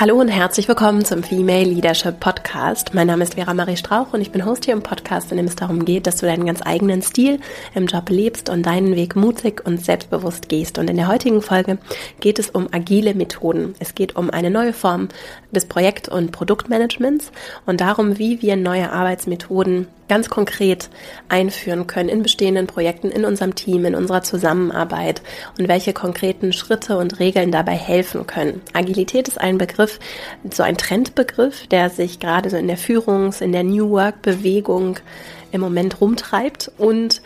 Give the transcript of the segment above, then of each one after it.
Hallo und herzlich willkommen zum Female Leadership Podcast. Mein Name ist Vera Marie Strauch und ich bin Host hier im Podcast, in dem es darum geht, dass du deinen ganz eigenen Stil im Job lebst und deinen Weg mutig und selbstbewusst gehst. Und in der heutigen Folge geht es um agile Methoden. Es geht um eine neue Form des Projekt- und Produktmanagements und darum, wie wir neue Arbeitsmethoden ganz konkret einführen können in bestehenden Projekten, in unserem Team, in unserer Zusammenarbeit und welche konkreten Schritte und Regeln dabei helfen können. Agilität ist ein Begriff, so ein Trendbegriff, der sich gerade so in der Führungs-, in der New Work-Bewegung im Moment rumtreibt und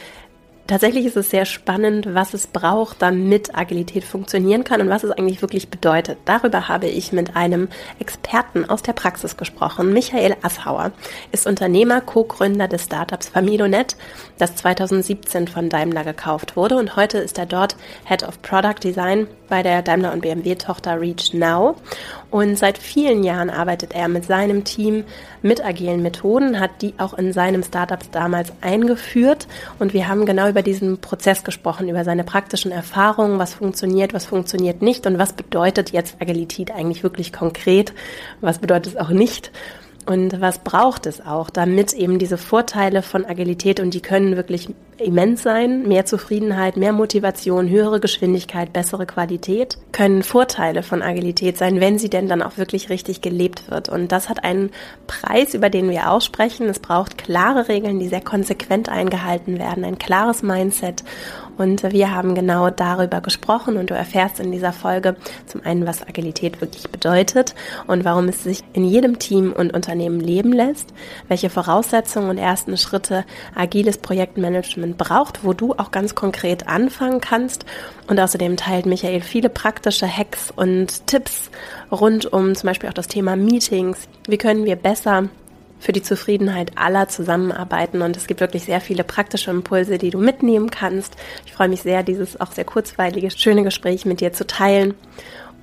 Tatsächlich ist es sehr spannend, was es braucht, damit Agilität funktionieren kann und was es eigentlich wirklich bedeutet. Darüber habe ich mit einem Experten aus der Praxis gesprochen. Michael Assauer ist Unternehmer, Co-Gründer des Startups Familonet, das 2017 von Daimler gekauft wurde. Und heute ist er dort Head of Product Design bei der Daimler und BMW Tochter Reach Now. Und seit vielen Jahren arbeitet er mit seinem Team mit agilen Methoden, hat die auch in seinem Startup damals eingeführt. Und wir haben genau über diesen Prozess gesprochen, über seine praktischen Erfahrungen, was funktioniert, was funktioniert nicht und was bedeutet jetzt Agilität eigentlich wirklich konkret, was bedeutet es auch nicht und was braucht es auch, damit eben diese Vorteile von Agilität, und die können wirklich immens sein, mehr Zufriedenheit, mehr Motivation, höhere Geschwindigkeit, bessere Qualität, können Vorteile von Agilität sein, wenn sie denn dann auch wirklich richtig gelebt wird. Und das hat einen Preis, über den wir aussprechen. Es braucht klare Regeln, die sehr konsequent eingehalten werden, ein klares Mindset und wir haben genau darüber gesprochen und du erfährst in dieser Folge zum einen, was Agilität wirklich bedeutet und warum es sich in jedem Team und Unternehmen leben lässt, welche Voraussetzungen und ersten Schritte agiles Projektmanagement braucht, wo du auch ganz konkret anfangen kannst. Und außerdem teilt Michael viele praktische Hacks und Tipps rund um zum Beispiel auch das Thema Meetings. Wie können wir besser für die Zufriedenheit aller zusammenarbeiten. Und es gibt wirklich sehr viele praktische Impulse, die du mitnehmen kannst. Ich freue mich sehr, dieses auch sehr kurzweilige, schöne Gespräch mit dir zu teilen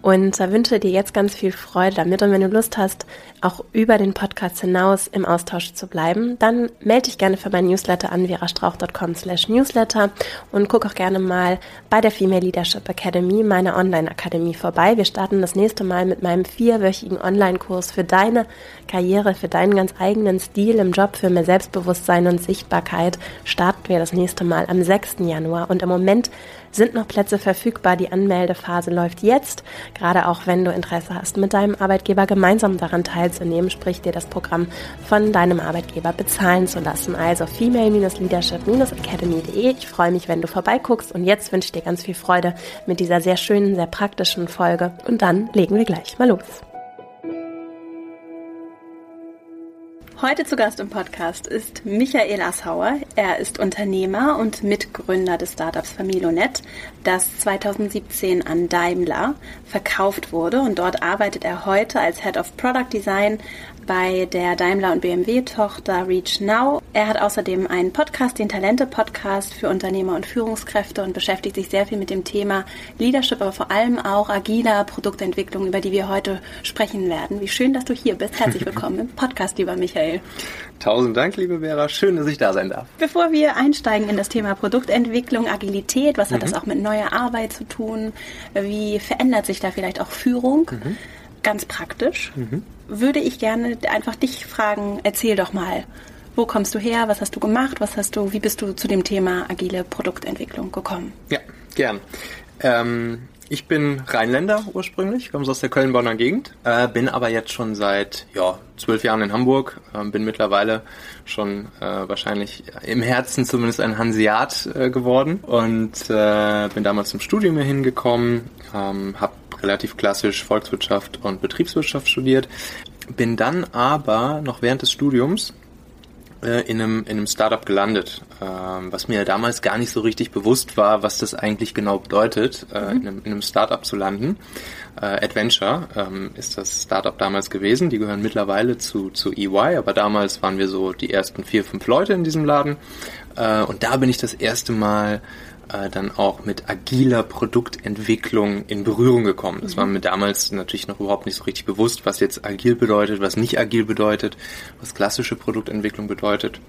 und äh, wünsche dir jetzt ganz viel Freude damit. Und wenn du Lust hast, auch über den Podcast hinaus im Austausch zu bleiben, dann melde dich gerne für mein Newsletter an verastrauch.com slash newsletter und guck auch gerne mal bei der Female Leadership Academy, meiner Online-Akademie, vorbei. Wir starten das nächste Mal mit meinem vierwöchigen Online-Kurs für deine Karriere, für deinen ganz eigenen Stil im Job, für mehr Selbstbewusstsein und Sichtbarkeit. Starten wir das nächste Mal am 6. Januar. Und im Moment sind noch Plätze verfügbar. Die Anmeldephase läuft jetzt. Gerade auch wenn du Interesse hast, mit deinem Arbeitgeber gemeinsam daran teilzunehmen, sprich dir das Programm von deinem Arbeitgeber bezahlen zu lassen. Also female-leadership-academy.de. Ich freue mich, wenn du vorbeiguckst und jetzt wünsche ich dir ganz viel Freude mit dieser sehr schönen, sehr praktischen Folge und dann legen wir gleich mal los. Heute zu Gast im Podcast ist Michael Assauer. Er ist Unternehmer und Mitgründer des Startups Familonet, das 2017 an Daimler verkauft wurde und dort arbeitet er heute als Head of Product Design bei der Daimler und BMW Tochter Reach Now. Er hat außerdem einen Podcast, den Talente Podcast für Unternehmer und Führungskräfte und beschäftigt sich sehr viel mit dem Thema Leadership, aber vor allem auch agiler Produktentwicklung, über die wir heute sprechen werden. Wie schön, dass du hier bist. Herzlich willkommen im Podcast, lieber Michael. Tausend Dank, liebe Vera. Schön, dass ich da sein darf. Bevor wir einsteigen in das Thema Produktentwicklung, Agilität, was hat mhm. das auch mit neuer Arbeit zu tun? Wie verändert sich da vielleicht auch Führung? Mhm. Ganz praktisch. Mhm würde ich gerne einfach dich fragen, erzähl doch mal, wo kommst du her, was hast du gemacht, was hast du, wie bist du zu dem Thema agile Produktentwicklung gekommen? Ja, gern. Ähm, ich bin Rheinländer ursprünglich, komme aus der Köln-Bonner Gegend, äh, bin aber jetzt schon seit ja, zwölf Jahren in Hamburg, äh, bin mittlerweile schon äh, wahrscheinlich im Herzen zumindest ein Hanseat äh, geworden und äh, bin damals zum Studium hier hingekommen, ähm, habe relativ klassisch Volkswirtschaft und Betriebswirtschaft studiert, bin dann aber noch während des Studiums äh, in einem, in einem Startup gelandet, ähm, was mir damals gar nicht so richtig bewusst war, was das eigentlich genau bedeutet, äh, mhm. in, einem, in einem Startup zu landen. Äh, Adventure ähm, ist das Startup damals gewesen. Die gehören mittlerweile zu, zu EY, aber damals waren wir so die ersten vier, fünf Leute in diesem Laden. Äh, und da bin ich das erste Mal äh, dann auch mit agiler Produktentwicklung in Berührung gekommen. Das war mir damals natürlich noch überhaupt nicht so richtig bewusst, was jetzt agil bedeutet, was nicht agil bedeutet, was klassische Produktentwicklung bedeutet.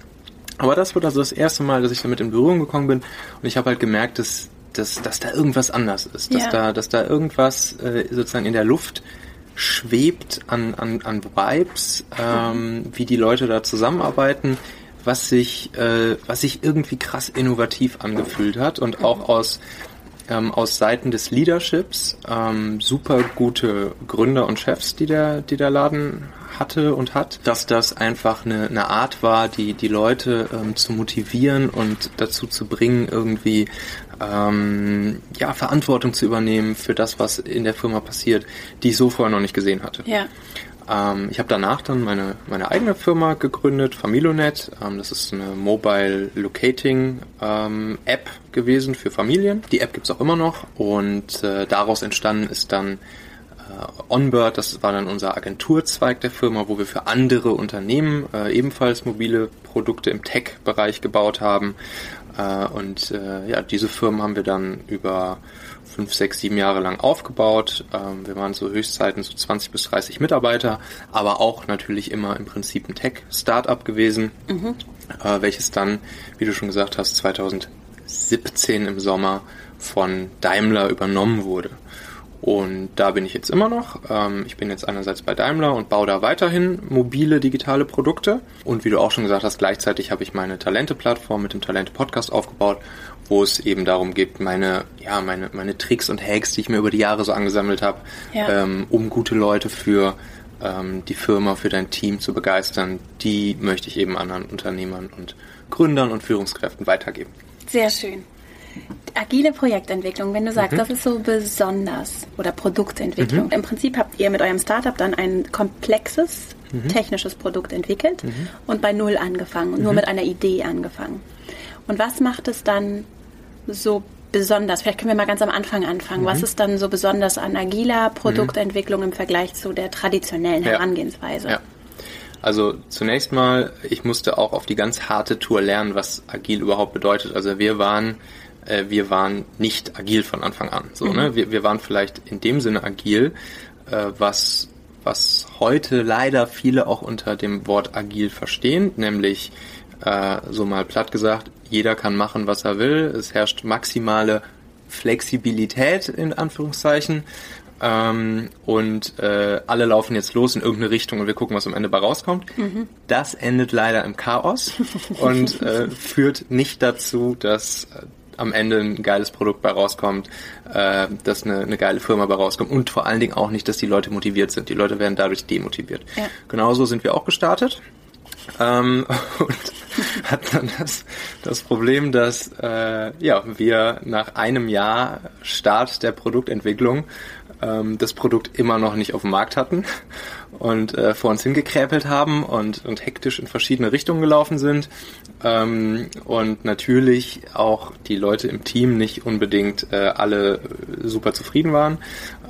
Aber das wird also das erste Mal, dass ich damit in Berührung gekommen bin und ich habe halt gemerkt, dass, dass, dass da irgendwas anders ist, dass, ja. da, dass da irgendwas äh, sozusagen in der Luft schwebt an, an, an Vibes, ähm, wie die Leute da zusammenarbeiten, was sich, äh, was sich irgendwie krass innovativ angefühlt hat und auch aus ähm, aus Seiten des Leaderships ähm, super gute Gründer und Chefs, die der, die der Laden hatte und hat, dass das einfach eine, eine Art war, die, die Leute ähm, zu motivieren und dazu zu bringen, irgendwie ähm, ja, Verantwortung zu übernehmen für das, was in der Firma passiert, die ich so vorher noch nicht gesehen hatte. Ja. Ähm, ich habe danach dann meine, meine eigene Firma gegründet, Familonet. Ähm, das ist eine Mobile Locating ähm, App gewesen für Familien. Die App gibt's auch immer noch und äh, daraus entstanden ist dann äh, Onbird, das war dann unser Agenturzweig der Firma, wo wir für andere Unternehmen äh, ebenfalls mobile Produkte im Tech-Bereich gebaut haben. Äh, und äh, ja, diese Firmen haben wir dann über fünf, sechs, sieben Jahre lang aufgebaut. Ähm, wir waren so Höchstzeiten so 20 bis 30 Mitarbeiter, aber auch natürlich immer im Prinzip ein Tech-Startup gewesen, mhm. äh, welches dann, wie du schon gesagt hast, 2017 im Sommer von Daimler übernommen wurde. Und da bin ich jetzt immer noch. Ähm, ich bin jetzt einerseits bei Daimler und baue da weiterhin mobile digitale Produkte. Und wie du auch schon gesagt hast, gleichzeitig habe ich meine Talente-Plattform mit dem Talente-Podcast aufgebaut, wo es eben darum geht, meine, ja, meine, meine Tricks und Hacks, die ich mir über die Jahre so angesammelt habe, ja. ähm, um gute Leute für ähm, die Firma, für dein Team zu begeistern, die möchte ich eben anderen Unternehmern und Gründern und Führungskräften weitergeben. Sehr schön. Agile Projektentwicklung, wenn du sagst, mhm. das ist so besonders oder Produktentwicklung. Mhm. Im Prinzip habt ihr mit eurem Startup dann ein komplexes mhm. technisches Produkt entwickelt mhm. und bei Null angefangen, nur mhm. mit einer Idee angefangen. Und was macht es dann so besonders? Vielleicht können wir mal ganz am Anfang anfangen. Was mhm. ist dann so besonders an agiler Produktentwicklung im Vergleich zu der traditionellen ja. Herangehensweise? Ja. Also zunächst mal, ich musste auch auf die ganz harte Tour lernen, was agil überhaupt bedeutet. Also wir waren, äh, wir waren nicht agil von Anfang an. So, ne? mhm. ne? wir, wir waren vielleicht in dem Sinne agil, äh, was was heute leider viele auch unter dem Wort agil verstehen, nämlich äh, so mal platt gesagt, jeder kann machen, was er will. Es herrscht maximale Flexibilität in Anführungszeichen. Ähm, und äh, alle laufen jetzt los in irgendeine Richtung und wir gucken, was am Ende bei rauskommt. Mhm. Das endet leider im Chaos und äh, führt nicht dazu, dass am Ende ein geiles Produkt bei rauskommt, äh, dass eine, eine geile Firma bei rauskommt und vor allen Dingen auch nicht, dass die Leute motiviert sind. Die Leute werden dadurch demotiviert. Ja. Genauso sind wir auch gestartet. Ähm, und hat dann das, das Problem, dass äh, ja, wir nach einem Jahr Start der Produktentwicklung ähm, das Produkt immer noch nicht auf dem Markt hatten und äh, vor uns hingekräpelt haben und, und hektisch in verschiedene Richtungen gelaufen sind. Ähm, und natürlich auch die Leute im Team nicht unbedingt äh, alle super zufrieden waren.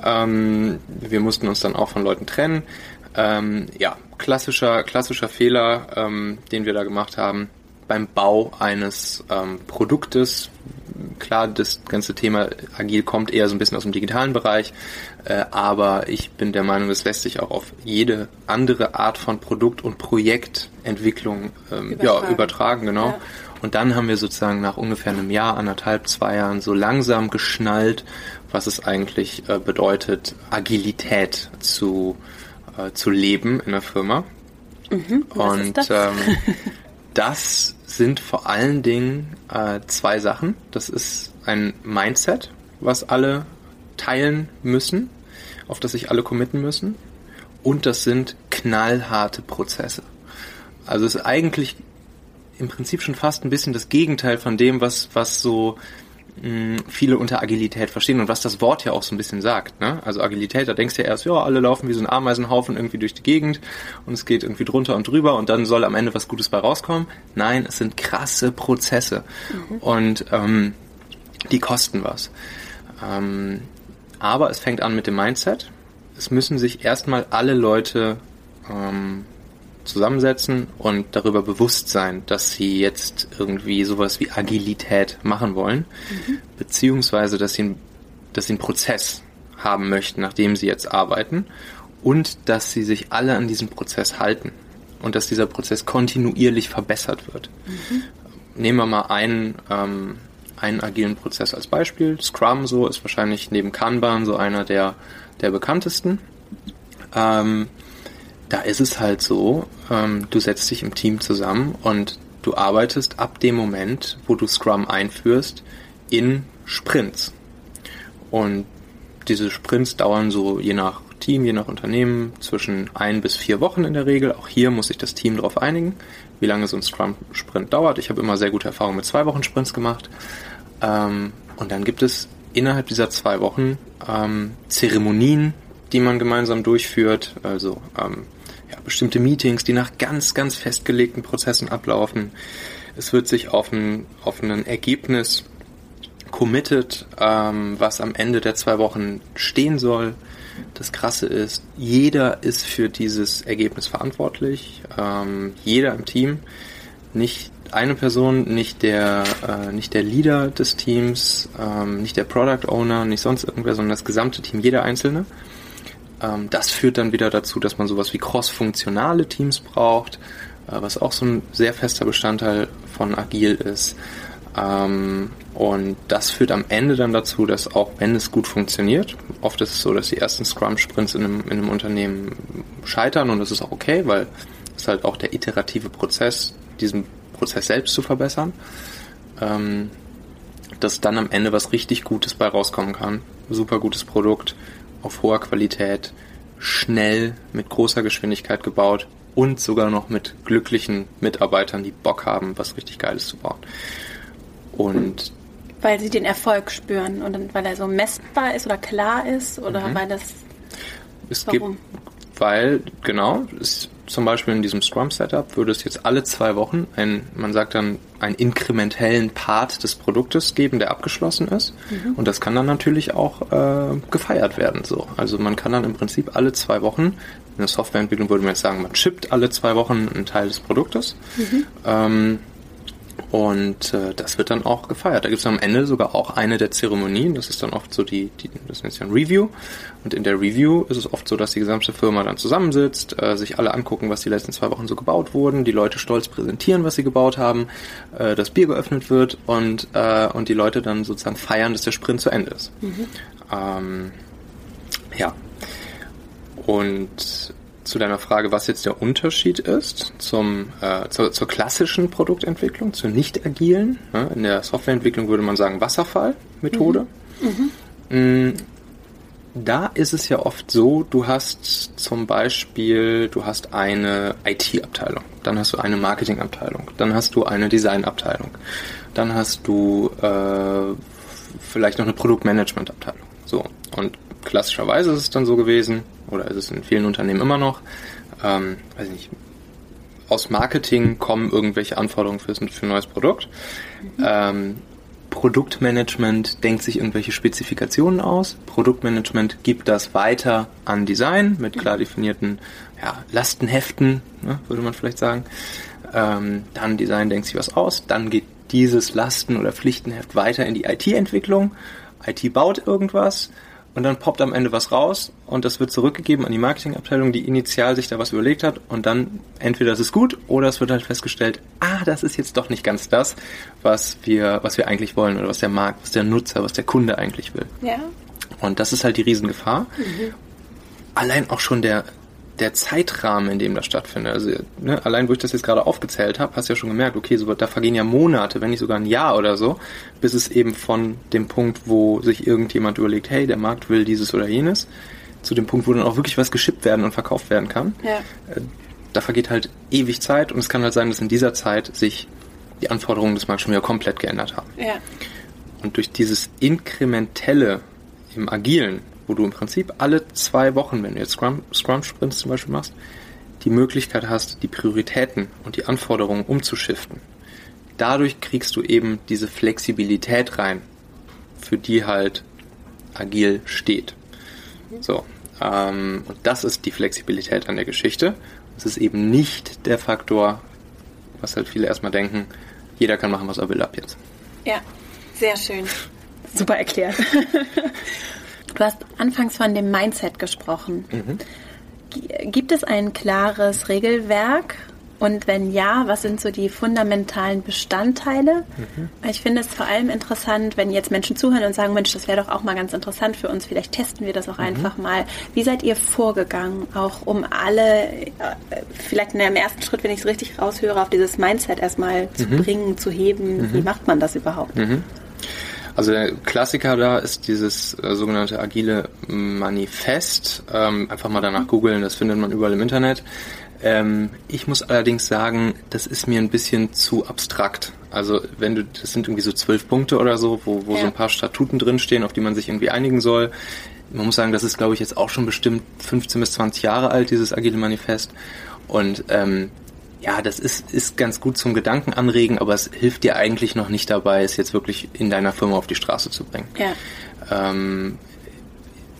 Ähm, wir mussten uns dann auch von Leuten trennen. Ähm, ja, klassischer, klassischer Fehler, ähm, den wir da gemacht haben beim Bau eines ähm, Produktes. Klar, das ganze Thema agil kommt eher so ein bisschen aus dem digitalen Bereich, äh, aber ich bin der Meinung, es lässt sich auch auf jede andere Art von Produkt- und Projektentwicklung ähm, übertragen. Ja, übertragen, genau. Ja. Und dann haben wir sozusagen nach ungefähr einem Jahr, anderthalb, zwei Jahren so langsam geschnallt, was es eigentlich äh, bedeutet, Agilität zu äh, zu leben in der Firma. Mhm, und das? Ähm, das sind vor allen Dingen äh, zwei Sachen. Das ist ein Mindset, was alle teilen müssen, auf das sich alle committen müssen. Und das sind knallharte Prozesse. Also es ist eigentlich im Prinzip schon fast ein bisschen das Gegenteil von dem, was, was so viele unter Agilität verstehen und was das Wort ja auch so ein bisschen sagt. Ne? Also Agilität, da denkst du ja erst, ja, alle laufen wie so ein Ameisenhaufen irgendwie durch die Gegend und es geht irgendwie drunter und drüber und dann soll am Ende was Gutes bei rauskommen. Nein, es sind krasse Prozesse mhm. und ähm, die kosten was. Ähm, aber es fängt an mit dem Mindset. Es müssen sich erstmal alle Leute ähm, zusammensetzen und darüber bewusst sein, dass sie jetzt irgendwie sowas wie Agilität machen wollen, mhm. beziehungsweise dass sie, dass sie einen Prozess haben möchten, nachdem sie jetzt arbeiten und dass sie sich alle an diesen Prozess halten und dass dieser Prozess kontinuierlich verbessert wird. Mhm. Nehmen wir mal einen, ähm, einen agilen Prozess als Beispiel. Scrum so ist wahrscheinlich neben Kanban so einer der, der bekanntesten. Ähm, da ist es halt so, ähm, du setzt dich im Team zusammen und du arbeitest ab dem Moment, wo du Scrum einführst, in Sprints. Und diese Sprints dauern so je nach Team, je nach Unternehmen zwischen ein bis vier Wochen in der Regel. Auch hier muss sich das Team darauf einigen, wie lange so ein Scrum-Sprint dauert. Ich habe immer sehr gute Erfahrungen mit zwei Wochen Sprints gemacht. Ähm, und dann gibt es innerhalb dieser zwei Wochen ähm, Zeremonien, die man gemeinsam durchführt. Also ähm, ja, bestimmte Meetings, die nach ganz, ganz festgelegten Prozessen ablaufen. Es wird sich auf ein, auf ein Ergebnis committed, ähm, was am Ende der zwei Wochen stehen soll. Das Krasse ist, jeder ist für dieses Ergebnis verantwortlich. Ähm, jeder im Team. Nicht eine Person, nicht der, äh, nicht der Leader des Teams, ähm, nicht der Product Owner, nicht sonst irgendwer, sondern das gesamte Team, jeder Einzelne. Ähm, das führt dann wieder dazu, dass man sowas wie cross-funktionale Teams braucht, äh, was auch so ein sehr fester Bestandteil von Agil ist. Ähm, und das führt am Ende dann dazu, dass auch wenn es gut funktioniert, oft ist es so, dass die ersten Scrum-Sprints in einem, in einem Unternehmen scheitern und das ist auch okay, weil es halt auch der iterative Prozess, diesen Prozess selbst zu verbessern, ähm, dass dann am Ende was richtig Gutes bei rauskommen kann. Super gutes Produkt, auf hoher Qualität, schnell, mit großer Geschwindigkeit gebaut und sogar noch mit glücklichen Mitarbeitern, die Bock haben, was richtig Geiles zu bauen. Und weil sie den Erfolg spüren und weil er so messbar ist oder klar ist oder mhm. weil das. Es warum? gibt, weil, genau, ist zum Beispiel in diesem Scrum-Setup würde es jetzt alle zwei Wochen ein, man sagt dann, einen inkrementellen Part des Produktes geben, der abgeschlossen ist. Mhm. Und das kann dann natürlich auch äh, gefeiert werden. So. Also man kann dann im Prinzip alle zwei Wochen, in der Softwareentwicklung würde man jetzt sagen, man shippt alle zwei Wochen einen Teil des Produktes. Mhm. Ähm, und äh, das wird dann auch gefeiert. Da gibt es am Ende sogar auch eine der Zeremonien. Das ist dann oft so die, die das nennt sich ein Review. Und in der Review ist es oft so, dass die gesamte Firma dann zusammensitzt, äh, sich alle angucken, was die letzten zwei Wochen so gebaut wurden, die Leute stolz präsentieren, was sie gebaut haben, äh, das Bier geöffnet wird und, äh, und die Leute dann sozusagen feiern, dass der Sprint zu Ende ist. Mhm. Ähm, ja. Und zu deiner Frage, was jetzt der Unterschied ist zum, äh, zur, zur klassischen Produktentwicklung, zur nicht agilen. Ne? In der Softwareentwicklung würde man sagen Wasserfallmethode. Mhm. Mhm. Da ist es ja oft so, du hast zum Beispiel, du hast eine IT-Abteilung, dann hast du eine Marketing-Abteilung, dann hast du eine Design-Abteilung, dann hast du äh, vielleicht noch eine Produktmanagement-Abteilung. So, und klassischerweise ist es dann so gewesen, oder ist es in vielen Unternehmen immer noch, ähm, weiß ich nicht, aus Marketing kommen irgendwelche Anforderungen für, für ein neues Produkt. Mhm. Ähm, Produktmanagement denkt sich irgendwelche Spezifikationen aus. Produktmanagement gibt das weiter an Design mit klar definierten ja, Lastenheften, ne, würde man vielleicht sagen. Ähm, dann Design denkt sich was aus. Dann geht dieses Lasten- oder Pflichtenheft weiter in die IT-Entwicklung. IT baut irgendwas und dann poppt am Ende was raus und das wird zurückgegeben an die Marketingabteilung, die initial sich da was überlegt hat und dann entweder es ist gut oder es wird halt festgestellt, ah, das ist jetzt doch nicht ganz das, was wir, was wir eigentlich wollen oder was der Markt, was der Nutzer, was der Kunde eigentlich will. Ja. Und das ist halt die Riesengefahr. Mhm. Allein auch schon der, der Zeitrahmen, in dem das stattfindet. Also ne, allein, wo ich das jetzt gerade aufgezählt habe, hast du ja schon gemerkt, okay, so, da vergehen ja Monate, wenn nicht sogar ein Jahr oder so, bis es eben von dem Punkt, wo sich irgendjemand überlegt, hey, der Markt will dieses oder jenes, zu dem Punkt, wo dann auch wirklich was geschippt werden und verkauft werden kann. Ja. Äh, da vergeht halt ewig Zeit und es kann halt sein, dass in dieser Zeit sich die Anforderungen des Marktes schon wieder komplett geändert haben. Ja. Und durch dieses inkrementelle im Agilen wo du im Prinzip alle zwei Wochen, wenn du jetzt Scrum, Scrum Sprints zum Beispiel machst, die Möglichkeit hast, die Prioritäten und die Anforderungen umzuschiften. Dadurch kriegst du eben diese Flexibilität rein, für die halt agil steht. So, ähm, und das ist die Flexibilität an der Geschichte. Es ist eben nicht der Faktor, was halt viele erstmal denken, jeder kann machen, was er will ab jetzt. Ja, sehr schön. Super erklärt. Du hast anfangs von dem Mindset gesprochen. Mhm. Gibt es ein klares Regelwerk Und wenn ja, was sind so die fundamentalen Bestandteile? Mhm. Ich finde es vor allem interessant, wenn jetzt Menschen zuhören und sagen, Mensch, das wäre doch auch mal ganz interessant für uns, vielleicht testen wir das auch mhm. einfach mal. Wie seid ihr vorgegangen, auch um alle, äh, vielleicht in einem ersten Schritt, wenn ich es richtig raushöre, auf dieses Mindset erstmal zu mhm. bringen, zu heben? Wie mhm. macht man das überhaupt? Also der Klassiker da ist dieses äh, sogenannte agile Manifest. Ähm, einfach mal danach googeln, das findet man überall im Internet. Ähm, ich muss allerdings sagen, das ist mir ein bisschen zu abstrakt. Also wenn du, das sind irgendwie so zwölf Punkte oder so, wo, wo ja. so ein paar Statuten drinstehen, auf die man sich irgendwie einigen soll. Man muss sagen, das ist, glaube ich, jetzt auch schon bestimmt 15 bis 20 Jahre alt, dieses Agile Manifest. Und ähm, ja, das ist, ist ganz gut zum Gedanken anregen, aber es hilft dir eigentlich noch nicht dabei, es jetzt wirklich in deiner Firma auf die Straße zu bringen. Ja. Ähm,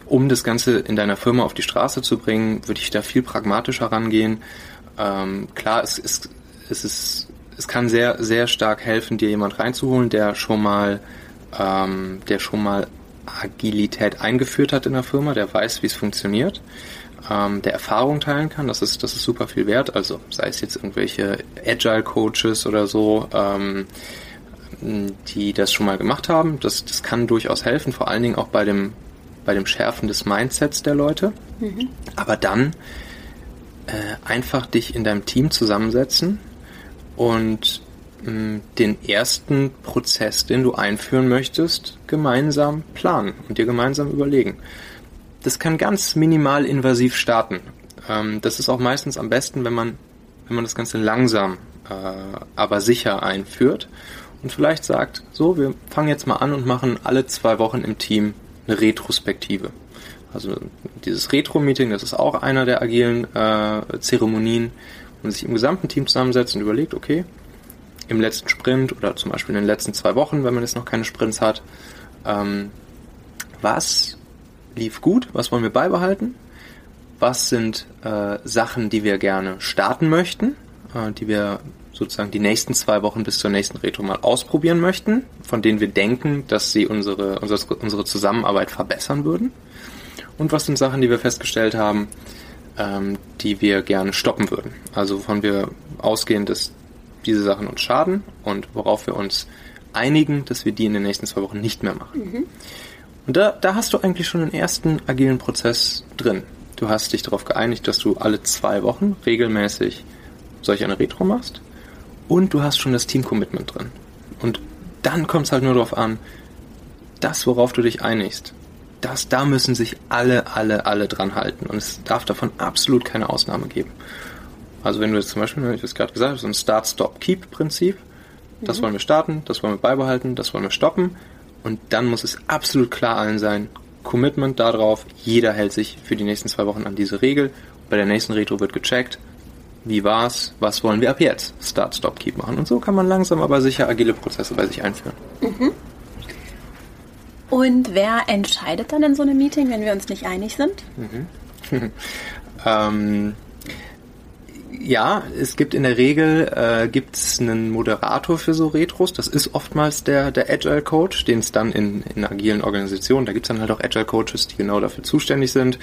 um das Ganze in deiner Firma auf die Straße zu bringen, würde ich da viel pragmatischer rangehen. Ähm, klar, es, es, es, ist, es kann sehr, sehr stark helfen, dir jemand reinzuholen, der schon mal, ähm, der schon mal Agilität eingeführt hat in der Firma, der weiß, wie es funktioniert, ähm, der Erfahrung teilen kann. Das ist, das ist super viel wert. Also sei es jetzt irgendwelche Agile Coaches oder so, ähm, die das schon mal gemacht haben. Das, das kann durchaus helfen, vor allen Dingen auch bei dem bei dem Schärfen des Mindsets der Leute. Mhm. Aber dann äh, einfach dich in deinem Team zusammensetzen und mh, mm, den ersten Prozess, den du einführen möchtest, gemeinsam planen und dir gemeinsam überlegen. Das kann ganz minimal invasiv starten. Ähm, das ist auch meistens am besten, wenn man, wenn man das Ganze langsam, äh, aber sicher einführt und vielleicht sagt, so, wir fangen jetzt mal an und machen alle zwei Wochen im Team eine Retrospektive. Also dieses Retro-Meeting, das ist auch einer der agilen äh, Zeremonien, wo man sich im gesamten Team zusammensetzt und überlegt, okay, im letzten Sprint oder zum Beispiel in den letzten zwei Wochen, wenn man jetzt noch keine Sprints hat, ähm, was lief gut, was wollen wir beibehalten, was sind äh, Sachen, die wir gerne starten möchten, äh, die wir sozusagen die nächsten zwei Wochen bis zur nächsten Retro mal ausprobieren möchten, von denen wir denken, dass sie unsere, unsere, unsere Zusammenarbeit verbessern würden. Und was sind Sachen, die wir festgestellt haben, ähm, die wir gerne stoppen würden. Also wovon wir ausgehen, dass diese Sachen uns schaden und worauf wir uns einigen, dass wir die in den nächsten zwei Wochen nicht mehr machen. Mhm. Und da, da hast du eigentlich schon den ersten agilen Prozess drin. Du hast dich darauf geeinigt, dass du alle zwei Wochen regelmäßig solch eine Retro machst und du hast schon das Team-Commitment drin. Und dann kommt es halt nur darauf an, das, worauf du dich einigst, das, da müssen sich alle, alle, alle dran halten. Und es darf davon absolut keine Ausnahme geben. Also wenn du jetzt zum Beispiel, wie ich das gerade gesagt habe, so ein Start-Stop-Keep-Prinzip, das mhm. wollen wir starten, das wollen wir beibehalten, das wollen wir stoppen. Und dann muss es absolut klar allen sein, Commitment darauf, jeder hält sich für die nächsten zwei Wochen an diese Regel. Bei der nächsten Retro wird gecheckt, wie war's, was wollen wir ab jetzt? Start, Stop, Keep machen. Und so kann man langsam aber sicher agile Prozesse bei sich einführen. Mhm. Und wer entscheidet dann in so einem Meeting, wenn wir uns nicht einig sind? Mhm. ähm, ja, es gibt in der Regel äh, gibt's einen Moderator für so Retros. Das ist oftmals der, der Agile Coach, den es dann in, in agilen Organisationen, da gibt's dann halt auch Agile Coaches, die genau dafür zuständig sind,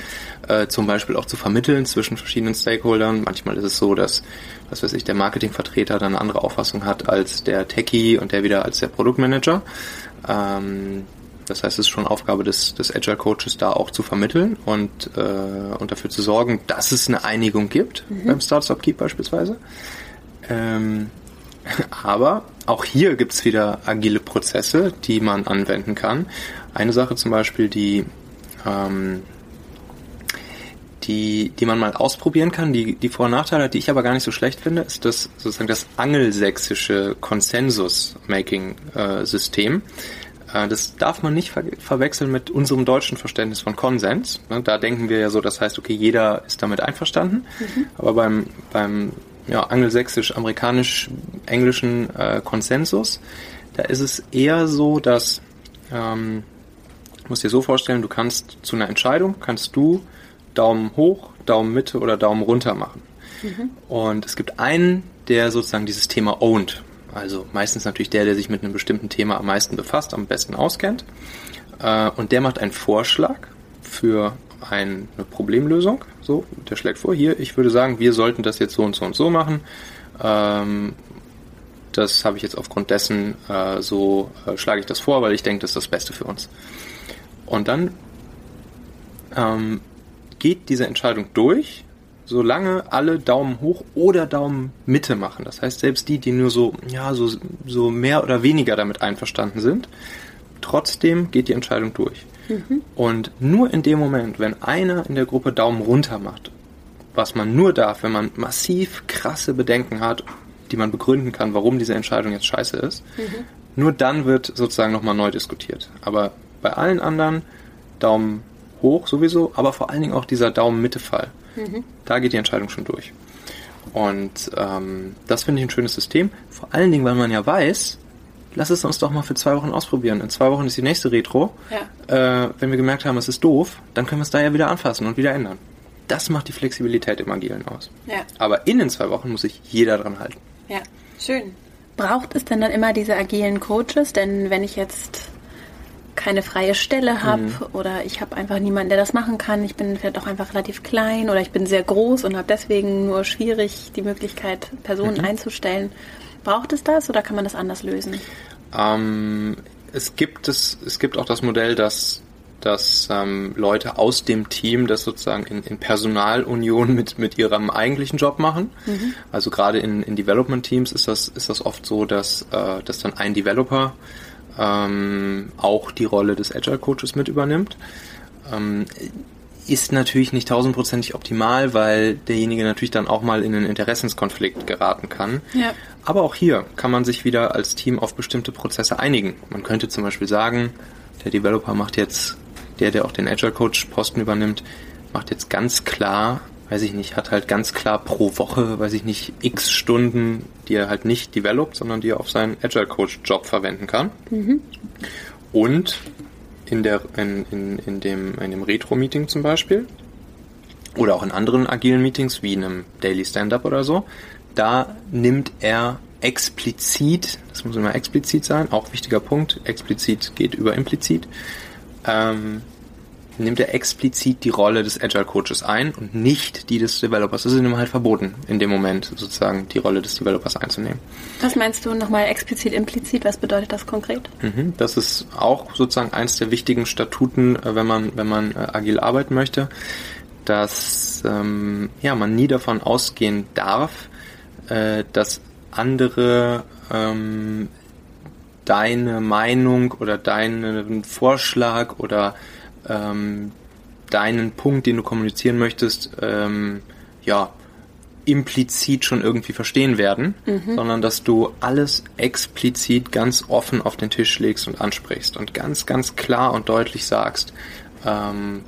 äh, zum Beispiel auch zu vermitteln zwischen verschiedenen Stakeholdern. Manchmal ist es so, dass, was weiß ich, der Marketingvertreter dann eine andere Auffassung hat als der Techie und der wieder als der Produktmanager. Ähm, das heißt, es ist schon Aufgabe des, des Agile Coaches, da auch zu vermitteln und, äh, und dafür zu sorgen, dass es eine Einigung gibt, mhm. beim Startup Keep beispielsweise. Ähm, aber auch hier gibt es wieder agile Prozesse, die man anwenden kann. Eine Sache zum Beispiel, die, ähm, die, die man mal ausprobieren kann, die, die Vor- und Nachteile hat, die ich aber gar nicht so schlecht finde, ist das sozusagen das angelsächsische Konsensus-Making-System. Äh, das darf man nicht ver verwechseln mit unserem deutschen Verständnis von Konsens. Ne? Da denken wir ja so, das heißt, okay, jeder ist damit einverstanden. Mhm. Aber beim, beim ja, angelsächsisch-amerikanisch-englischen äh, Konsensus, da ist es eher so, dass, ähm, du musst dir so vorstellen, du kannst zu einer Entscheidung, kannst du Daumen hoch, Daumen Mitte oder Daumen runter machen. Mhm. Und es gibt einen, der sozusagen dieses Thema owned. Also meistens natürlich der, der sich mit einem bestimmten Thema am meisten befasst, am besten auskennt. Äh, und der macht einen Vorschlag für eine Problemlösung. So, der schlägt vor, hier, ich würde sagen, wir sollten das jetzt so und so und so machen. Ähm, das habe ich jetzt aufgrund dessen äh, so äh, schlage ich das vor, weil ich denke, das ist das Beste für uns. Und dann ähm, geht diese Entscheidung durch, solange alle Daumen hoch oder Daumen Mitte machen. Das heißt, selbst die, die nur so, ja, so, so mehr oder weniger damit einverstanden sind, trotzdem geht die Entscheidung durch. Mhm. Und nur in dem Moment, wenn einer in der Gruppe Daumen runter macht, was man nur darf, wenn man massiv krasse Bedenken hat, die man begründen kann, warum diese Entscheidung jetzt scheiße ist, mhm. nur dann wird sozusagen nochmal neu diskutiert. Aber bei allen anderen Daumen hoch sowieso, aber vor allen Dingen auch dieser Daumen-Mitte-Fall. Mhm. Da geht die Entscheidung schon durch. Und ähm, das finde ich ein schönes System. Vor allen Dingen, weil man ja weiß, lass es uns doch mal für zwei Wochen ausprobieren. In zwei Wochen ist die nächste Retro. Ja. Äh, wenn wir gemerkt haben, es ist doof, dann können wir es da ja wieder anfassen und wieder ändern. Das macht die Flexibilität im Agilen aus. Ja. Aber in den zwei Wochen muss sich jeder dran halten. Ja, schön. Braucht es denn dann immer diese agilen Coaches? Denn wenn ich jetzt keine freie Stelle habe mhm. oder ich habe einfach niemanden, der das machen kann. Ich bin vielleicht auch einfach relativ klein oder ich bin sehr groß und habe deswegen nur schwierig die Möglichkeit, Personen mhm. einzustellen. Braucht es das oder kann man das anders lösen? Ähm, es gibt es, es gibt auch das Modell, dass dass ähm, Leute aus dem Team das sozusagen in, in Personalunion mit, mit ihrem eigentlichen Job machen. Mhm. Also gerade in, in Development Teams ist das, ist das oft so, dass, äh, dass dann ein Developer ähm, auch die Rolle des Agile Coaches mit übernimmt. Ähm, ist natürlich nicht tausendprozentig optimal, weil derjenige natürlich dann auch mal in einen Interessenskonflikt geraten kann. Ja. Aber auch hier kann man sich wieder als Team auf bestimmte Prozesse einigen. Man könnte zum Beispiel sagen, der Developer macht jetzt, der, der auch den Agile Coach Posten übernimmt, macht jetzt ganz klar weiß ich nicht, hat halt ganz klar pro Woche, weiß ich nicht, x Stunden, die er halt nicht developt, sondern die er auf seinen Agile Coach Job verwenden kann. Mhm. Und in der, in, in, in dem, in dem Retro-Meeting zum Beispiel, oder auch in anderen agilen Meetings, wie in einem Daily Stand-Up oder so, da nimmt er explizit, das muss immer explizit sein, auch wichtiger Punkt, explizit geht über implizit, ähm, nimmt er explizit die Rolle des Agile Coaches ein und nicht die des Developers. Das ist ihm halt verboten, in dem Moment sozusagen die Rolle des Developers einzunehmen. Was meinst du nochmal explizit, implizit? Was bedeutet das konkret? Mhm, das ist auch sozusagen eins der wichtigen Statuten, äh, wenn man, wenn man äh, agil arbeiten möchte, dass ähm, ja, man nie davon ausgehen darf, äh, dass andere ähm, deine Meinung oder deinen Vorschlag oder ähm, deinen Punkt, den du kommunizieren möchtest, ähm, ja, implizit schon irgendwie verstehen werden, mhm. sondern dass du alles explizit ganz offen auf den Tisch legst und ansprichst und ganz, ganz klar und deutlich sagst, ähm,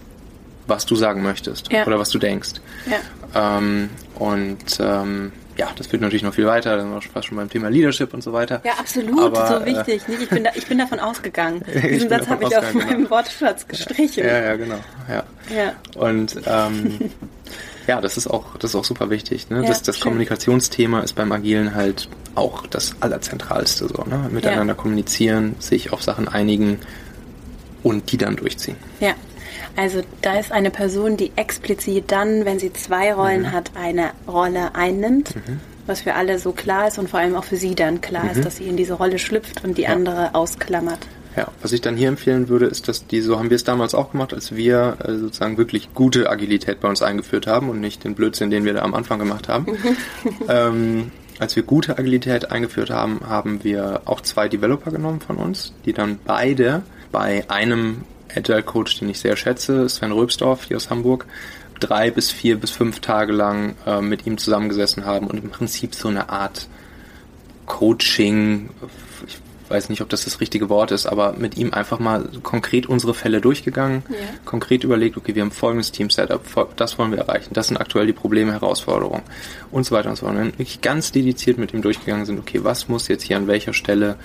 was du sagen möchtest ja. oder was du denkst. Ja. Ähm, und ähm, ja, das führt natürlich noch viel weiter, dann wir fast schon beim Thema Leadership und so weiter. Ja, absolut, Aber, so äh, wichtig. Äh, ich, bin da, ich bin davon ausgegangen. Diesen Satz habe ich auf meinem genau. Wortschatz gestrichen. Ja, ja, genau. Ja. ja. Und ähm, ja, das ist auch, das ist auch super wichtig. Ne? Ja, das das Kommunikationsthema ist beim Agilen halt auch das Allerzentralste. So, ne? Miteinander ja. kommunizieren, sich auf Sachen einigen und die dann durchziehen. Ja, also da ist eine Person, die explizit dann, wenn sie zwei Rollen mhm. hat, eine Rolle einnimmt, mhm. was für alle so klar ist und vor allem auch für sie dann klar mhm. ist, dass sie in diese Rolle schlüpft und die ja. andere ausklammert. Ja, was ich dann hier empfehlen würde, ist, dass die, so haben wir es damals auch gemacht, als wir äh, sozusagen wirklich gute Agilität bei uns eingeführt haben und nicht den Blödsinn, den wir da am Anfang gemacht haben. ähm, als wir gute Agilität eingeführt haben, haben wir auch zwei Developer genommen von uns, die dann beide bei einem Agile Coach, den ich sehr schätze, Sven Röbsdorf hier aus Hamburg, drei bis vier bis fünf Tage lang äh, mit ihm zusammengesessen haben und im Prinzip so eine Art Coaching, ich weiß nicht, ob das das richtige Wort ist, aber mit ihm einfach mal konkret unsere Fälle durchgegangen, ja. konkret überlegt, okay, wir haben folgendes Team-Setup, das wollen wir erreichen, das sind aktuell die Probleme, Herausforderungen und so weiter und so fort. Und dann wirklich ganz dediziert mit ihm durchgegangen sind, okay, was muss jetzt hier an welcher Stelle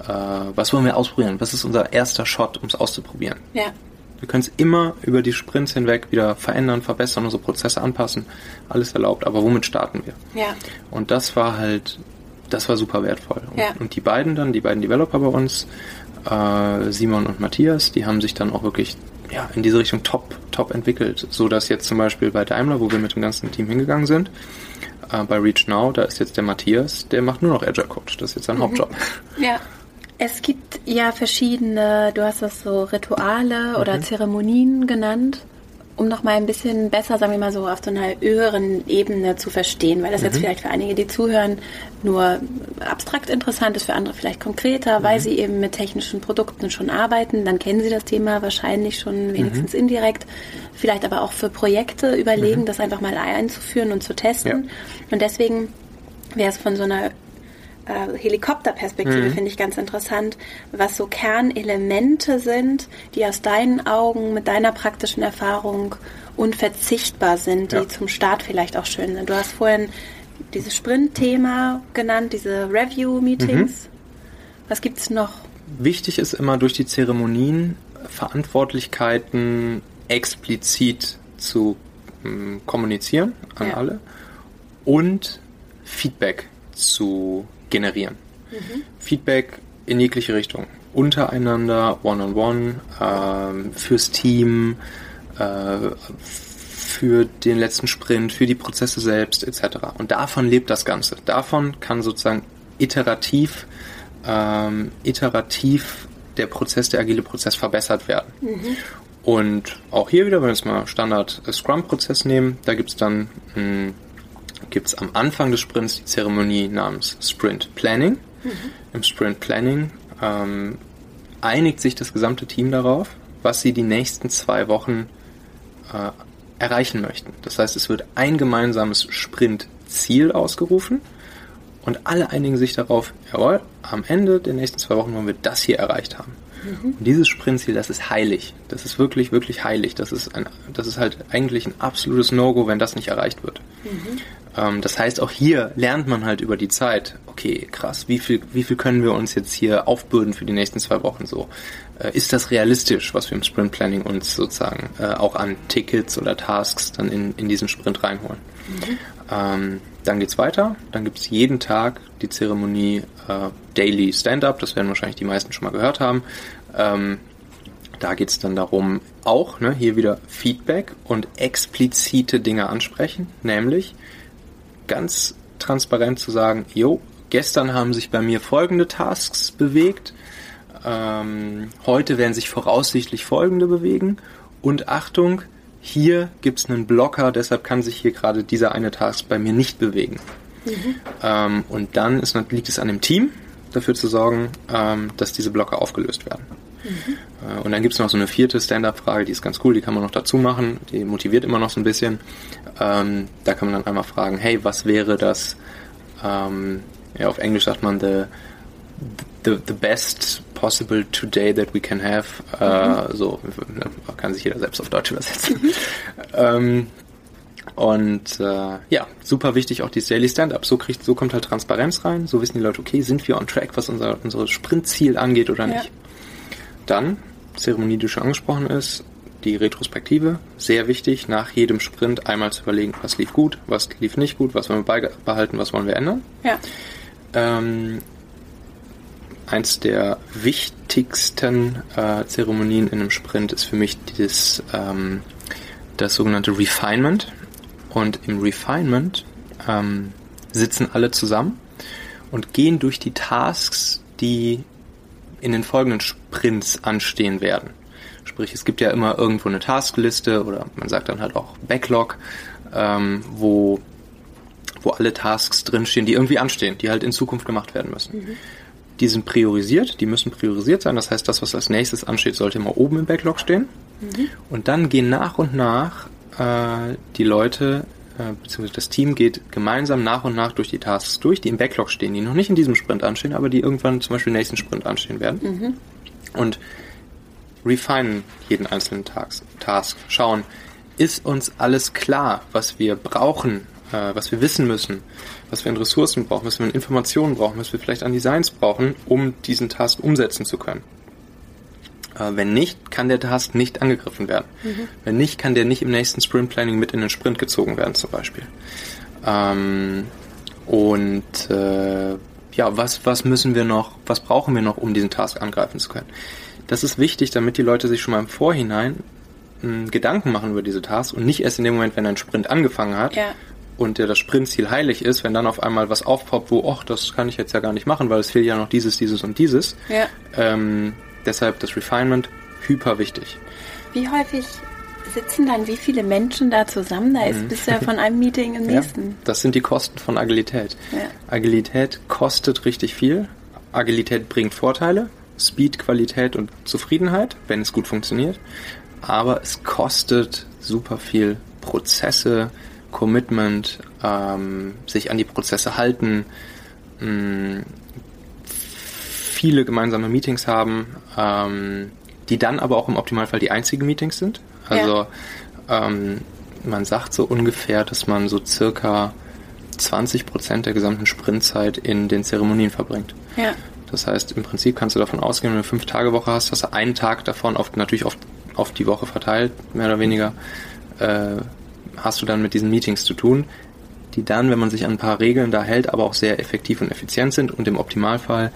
äh, was wollen wir ausprobieren? Was ist unser erster Shot, um es auszuprobieren? Ja. Wir können es immer über die Sprints hinweg wieder verändern, verbessern, unsere Prozesse anpassen. Alles erlaubt. Aber womit starten wir? Ja. Und das war halt, das war super wertvoll. Und, ja. und die beiden dann, die beiden Developer bei uns, äh, Simon und Matthias, die haben sich dann auch wirklich ja, in diese Richtung top, top entwickelt. So dass jetzt zum Beispiel bei Daimler, wo wir mit dem ganzen Team hingegangen sind, Äh, bei Reach Now, da ist jetzt der Matthias, der macht nur noch Agile Coach. Das ist jetzt sein mhm. Hauptjob. Ja. Es gibt ja verschiedene, du hast das so Rituale oder mhm. Zeremonien genannt um noch mal ein bisschen besser, sagen wir mal so, auf so einer höheren Ebene zu verstehen, weil das mhm. jetzt vielleicht für einige, die zuhören, nur abstrakt interessant ist, für andere vielleicht konkreter, mhm. weil sie eben mit technischen Produkten schon arbeiten, dann kennen sie das Thema wahrscheinlich schon wenigstens mhm. indirekt, vielleicht aber auch für Projekte überlegen, mhm. das einfach mal einzuführen und zu testen. Ja. Und deswegen wäre es von so einer äh, Helikopterperspektive mhm. finde ich ganz interessant, was so Kernelemente sind, die aus deinen Augen mit deiner praktischen Erfahrung unverzichtbar sind, die ja. zum Start vielleicht auch schön sind. Du hast vorhin dieses Sprint-Thema genannt, diese Review-Meetings. Mhm. Was gibt es noch? Wichtig ist immer durch die Zeremonien Verantwortlichkeiten explizit zu ähm, kommunizieren an ja. alle und Feedback zu generieren. Mhm. Feedback in jegliche Richtung. Untereinander, one-on-one, ähm, fürs Team, äh, für den letzten Sprint, für die Prozesse selbst etc. Und davon lebt das Ganze. Davon kann sozusagen iterativ, ähm, iterativ der Prozess, der agile Prozess verbessert werden. Mhm. Und auch hier wieder, wenn wir jetzt mal Standard Scrum-Prozess nehmen, da gibt es dann ein gibt es am Anfang des Sprints die Zeremonie namens Sprint Planning. Mhm. Im Sprint Planning ähm, einigt sich das gesamte Team darauf, was sie die nächsten zwei Wochen äh, erreichen möchten. Das heißt, es wird ein gemeinsames Sprintziel ausgerufen und alle einigen sich darauf, jawohl, am Ende der nächsten zwei Wochen wollen wir das hier erreicht haben. Mhm. Und dieses Sprintziel, das ist heilig. Das ist wirklich, wirklich heilig. Das ist, ein, das ist halt eigentlich ein absolutes No-Go, wenn das nicht erreicht wird. Mhm. Ähm, das heißt, auch hier lernt man halt über die Zeit, okay, krass, wie viel, wie viel können wir uns jetzt hier aufbürden für die nächsten zwei Wochen so? Äh, ist das realistisch, was wir im Sprint Planning uns sozusagen äh, auch an Tickets oder Tasks dann in, in diesen Sprint reinholen? Mhm. Ähm, dann geht's weiter. Dann gibt's jeden Tag die Zeremonie äh, Daily Stand-up. Das werden wahrscheinlich die meisten schon mal gehört haben. Ähm, da geht's dann darum, auch ne, hier wieder Feedback und explizite Dinge ansprechen, nämlich ganz transparent zu sagen, jo, gestern haben sich bei mir folgende Tasks bewegt, ähm, heute werden sich voraussichtlich folgende bewegen und Achtung, hier gibt es einen Blocker, deshalb kann sich hier gerade dieser eine Task bei mir nicht bewegen. Mhm. Ähm, und dann ist, liegt es an dem Team, dafür zu sorgen, ähm, dass diese Blocker aufgelöst werden. Mhm. Äh, und dann gibt es noch so eine vierte Stand-up-Frage, die ist ganz cool, die kann man noch dazu machen, die motiviert immer noch so ein bisschen. Ähm, da kann man dann einmal fragen, hey, was wäre das, ähm, ja, auf Englisch sagt man the, the, the best possible today that we can have. Äh, mhm. so ne, kann sich jeder selbst auf Deutsch übersetzen. Mhm. ähm, und äh, ja, super wichtig auch dieses Daily Stand-up. So kriegt, so kommt halt Transparenz rein. So wissen die Leute, okay, sind wir on track, was unser, unser Sprintziel angeht oder nicht. Ja. Dann, Zeremonie, die schon angesprochen ist, die Retrospektive, sehr wichtig, nach jedem Sprint einmal zu überlegen, was lief gut, was lief nicht gut, was wollen wir beibehalten, was wollen wir ändern. Ja. Ähm, eins der wichtigsten äh, Zeremonien in einem Sprint ist für mich dieses, ähm, das sogenannte Refinement. Und im Refinement ähm, sitzen alle zusammen und gehen durch die Tasks, die in den folgenden Sprints anstehen werden. Sprich, es gibt ja immer irgendwo eine Taskliste oder man sagt dann halt auch Backlog, ähm, wo, wo alle Tasks drinstehen, die irgendwie anstehen, die halt in Zukunft gemacht werden müssen. Mhm. Die sind priorisiert, die müssen priorisiert sein. Das heißt, das, was als nächstes ansteht, sollte immer oben im Backlog stehen. Mhm. Und dann gehen nach und nach äh, die Leute äh, beziehungsweise das Team geht gemeinsam nach und nach durch die Tasks durch, die im Backlog stehen, die noch nicht in diesem Sprint anstehen, aber die irgendwann zum Beispiel im nächsten Sprint anstehen werden. Mhm. Und refinen jeden einzelnen Task. Schauen, ist uns alles klar, was wir brauchen, äh, was wir wissen müssen, was wir an Ressourcen brauchen, was wir an Informationen brauchen, was wir vielleicht an Designs brauchen, um diesen Task umsetzen zu können. Äh, wenn nicht, kann der Task nicht angegriffen werden. Mhm. Wenn nicht, kann der nicht im nächsten Sprint Planning mit in den Sprint gezogen werden, zum Beispiel. Ähm, und äh, ja, was, was müssen wir noch, was brauchen wir noch, um diesen Task angreifen zu können? Das ist wichtig, damit die Leute sich schon mal im Vorhinein hm, Gedanken machen über diese Tasks und nicht erst in dem Moment, wenn ein Sprint angefangen hat, ja. und dir das Sprintziel heilig ist, wenn dann auf einmal was aufpoppt, wo, ach, das kann ich jetzt ja gar nicht machen, weil es fehlt ja noch dieses, dieses und dieses. Ja. Ähm, deshalb das Refinement hyper wichtig. Wie häufig sitzen dann wie viele Menschen da zusammen? Da ist du ja von einem Meeting im Mhm. Ja, nächsten. das sind die Kosten von Agilität. Ja. Agilität kostet richtig viel. Agilität bringt Vorteile, Speed, Qualität und Zufriedenheit, wenn es gut funktioniert. Aber es kostet super viel Prozesse, Commitment, ähm, sich an die Prozesse halten, mh, viele gemeinsame Meetings haben, ähm, die dann aber auch im Optimalfall die einzigen Meetings sind. Also ähm, man sagt so ungefähr, dass man so circa 20 Prozent der gesamten Sprintzeit in den Zeremonien verbringt. Ja. Das heißt, im Prinzip kannst du davon ausgehen, wenn du eine Fünf-Tage-Woche hast, hast du einen Tag davon auf, natürlich auf, auf die Woche verteilt, mehr oder weniger, äh, hast du dann mit diesen Meetings zu tun, die dann, wenn man sich an ein paar Regeln da hält, aber auch sehr effektiv und effizient sind und im Optimalfall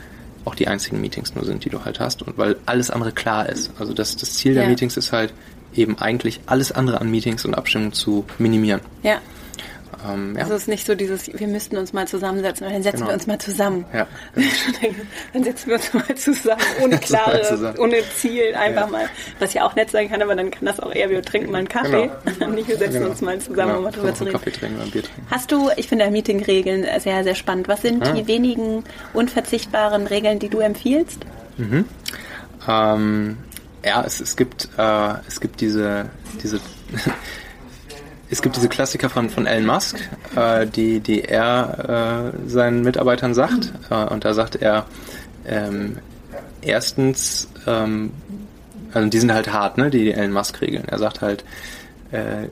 auch die einzigen Meetings nur sind, die du halt hast und weil alles andere klar ist. Also das, das Ziel der Ja. Meetings ist halt eben eigentlich alles andere an Meetings und Abstimmungen zu minimieren. Ja. Ähm, ja. Also es ist nicht so dieses, wir müssten uns mal zusammensetzen, dann setzen Genau. wir uns mal zusammen. ja. dann setzen wir uns mal zusammen, ohne klare, zusammen. ohne Ziel, einfach Ja. mal, was ja auch nett sein kann, aber dann kann das auch eher, wir trinken mal einen Kaffee, Genau. nicht wir setzen Genau. uns mal zusammen, um mal drüber Genau. zu reden. Kaffee trinken ein Bier trinken. Hast du, ich finde Meeting-Regeln sehr, sehr spannend. Was sind Ah. die wenigen unverzichtbaren Regeln, die du empfiehlst? Ähm, ja, es, es gibt äh, es gibt diese diese es gibt diese Klassiker von von Elon Musk, äh, die die er äh, seinen Mitarbeitern sagt äh, und da sagt er ähm, erstens ähm, also die sind halt hart, ne, die Elon Musk Regeln. Er sagt halt äh,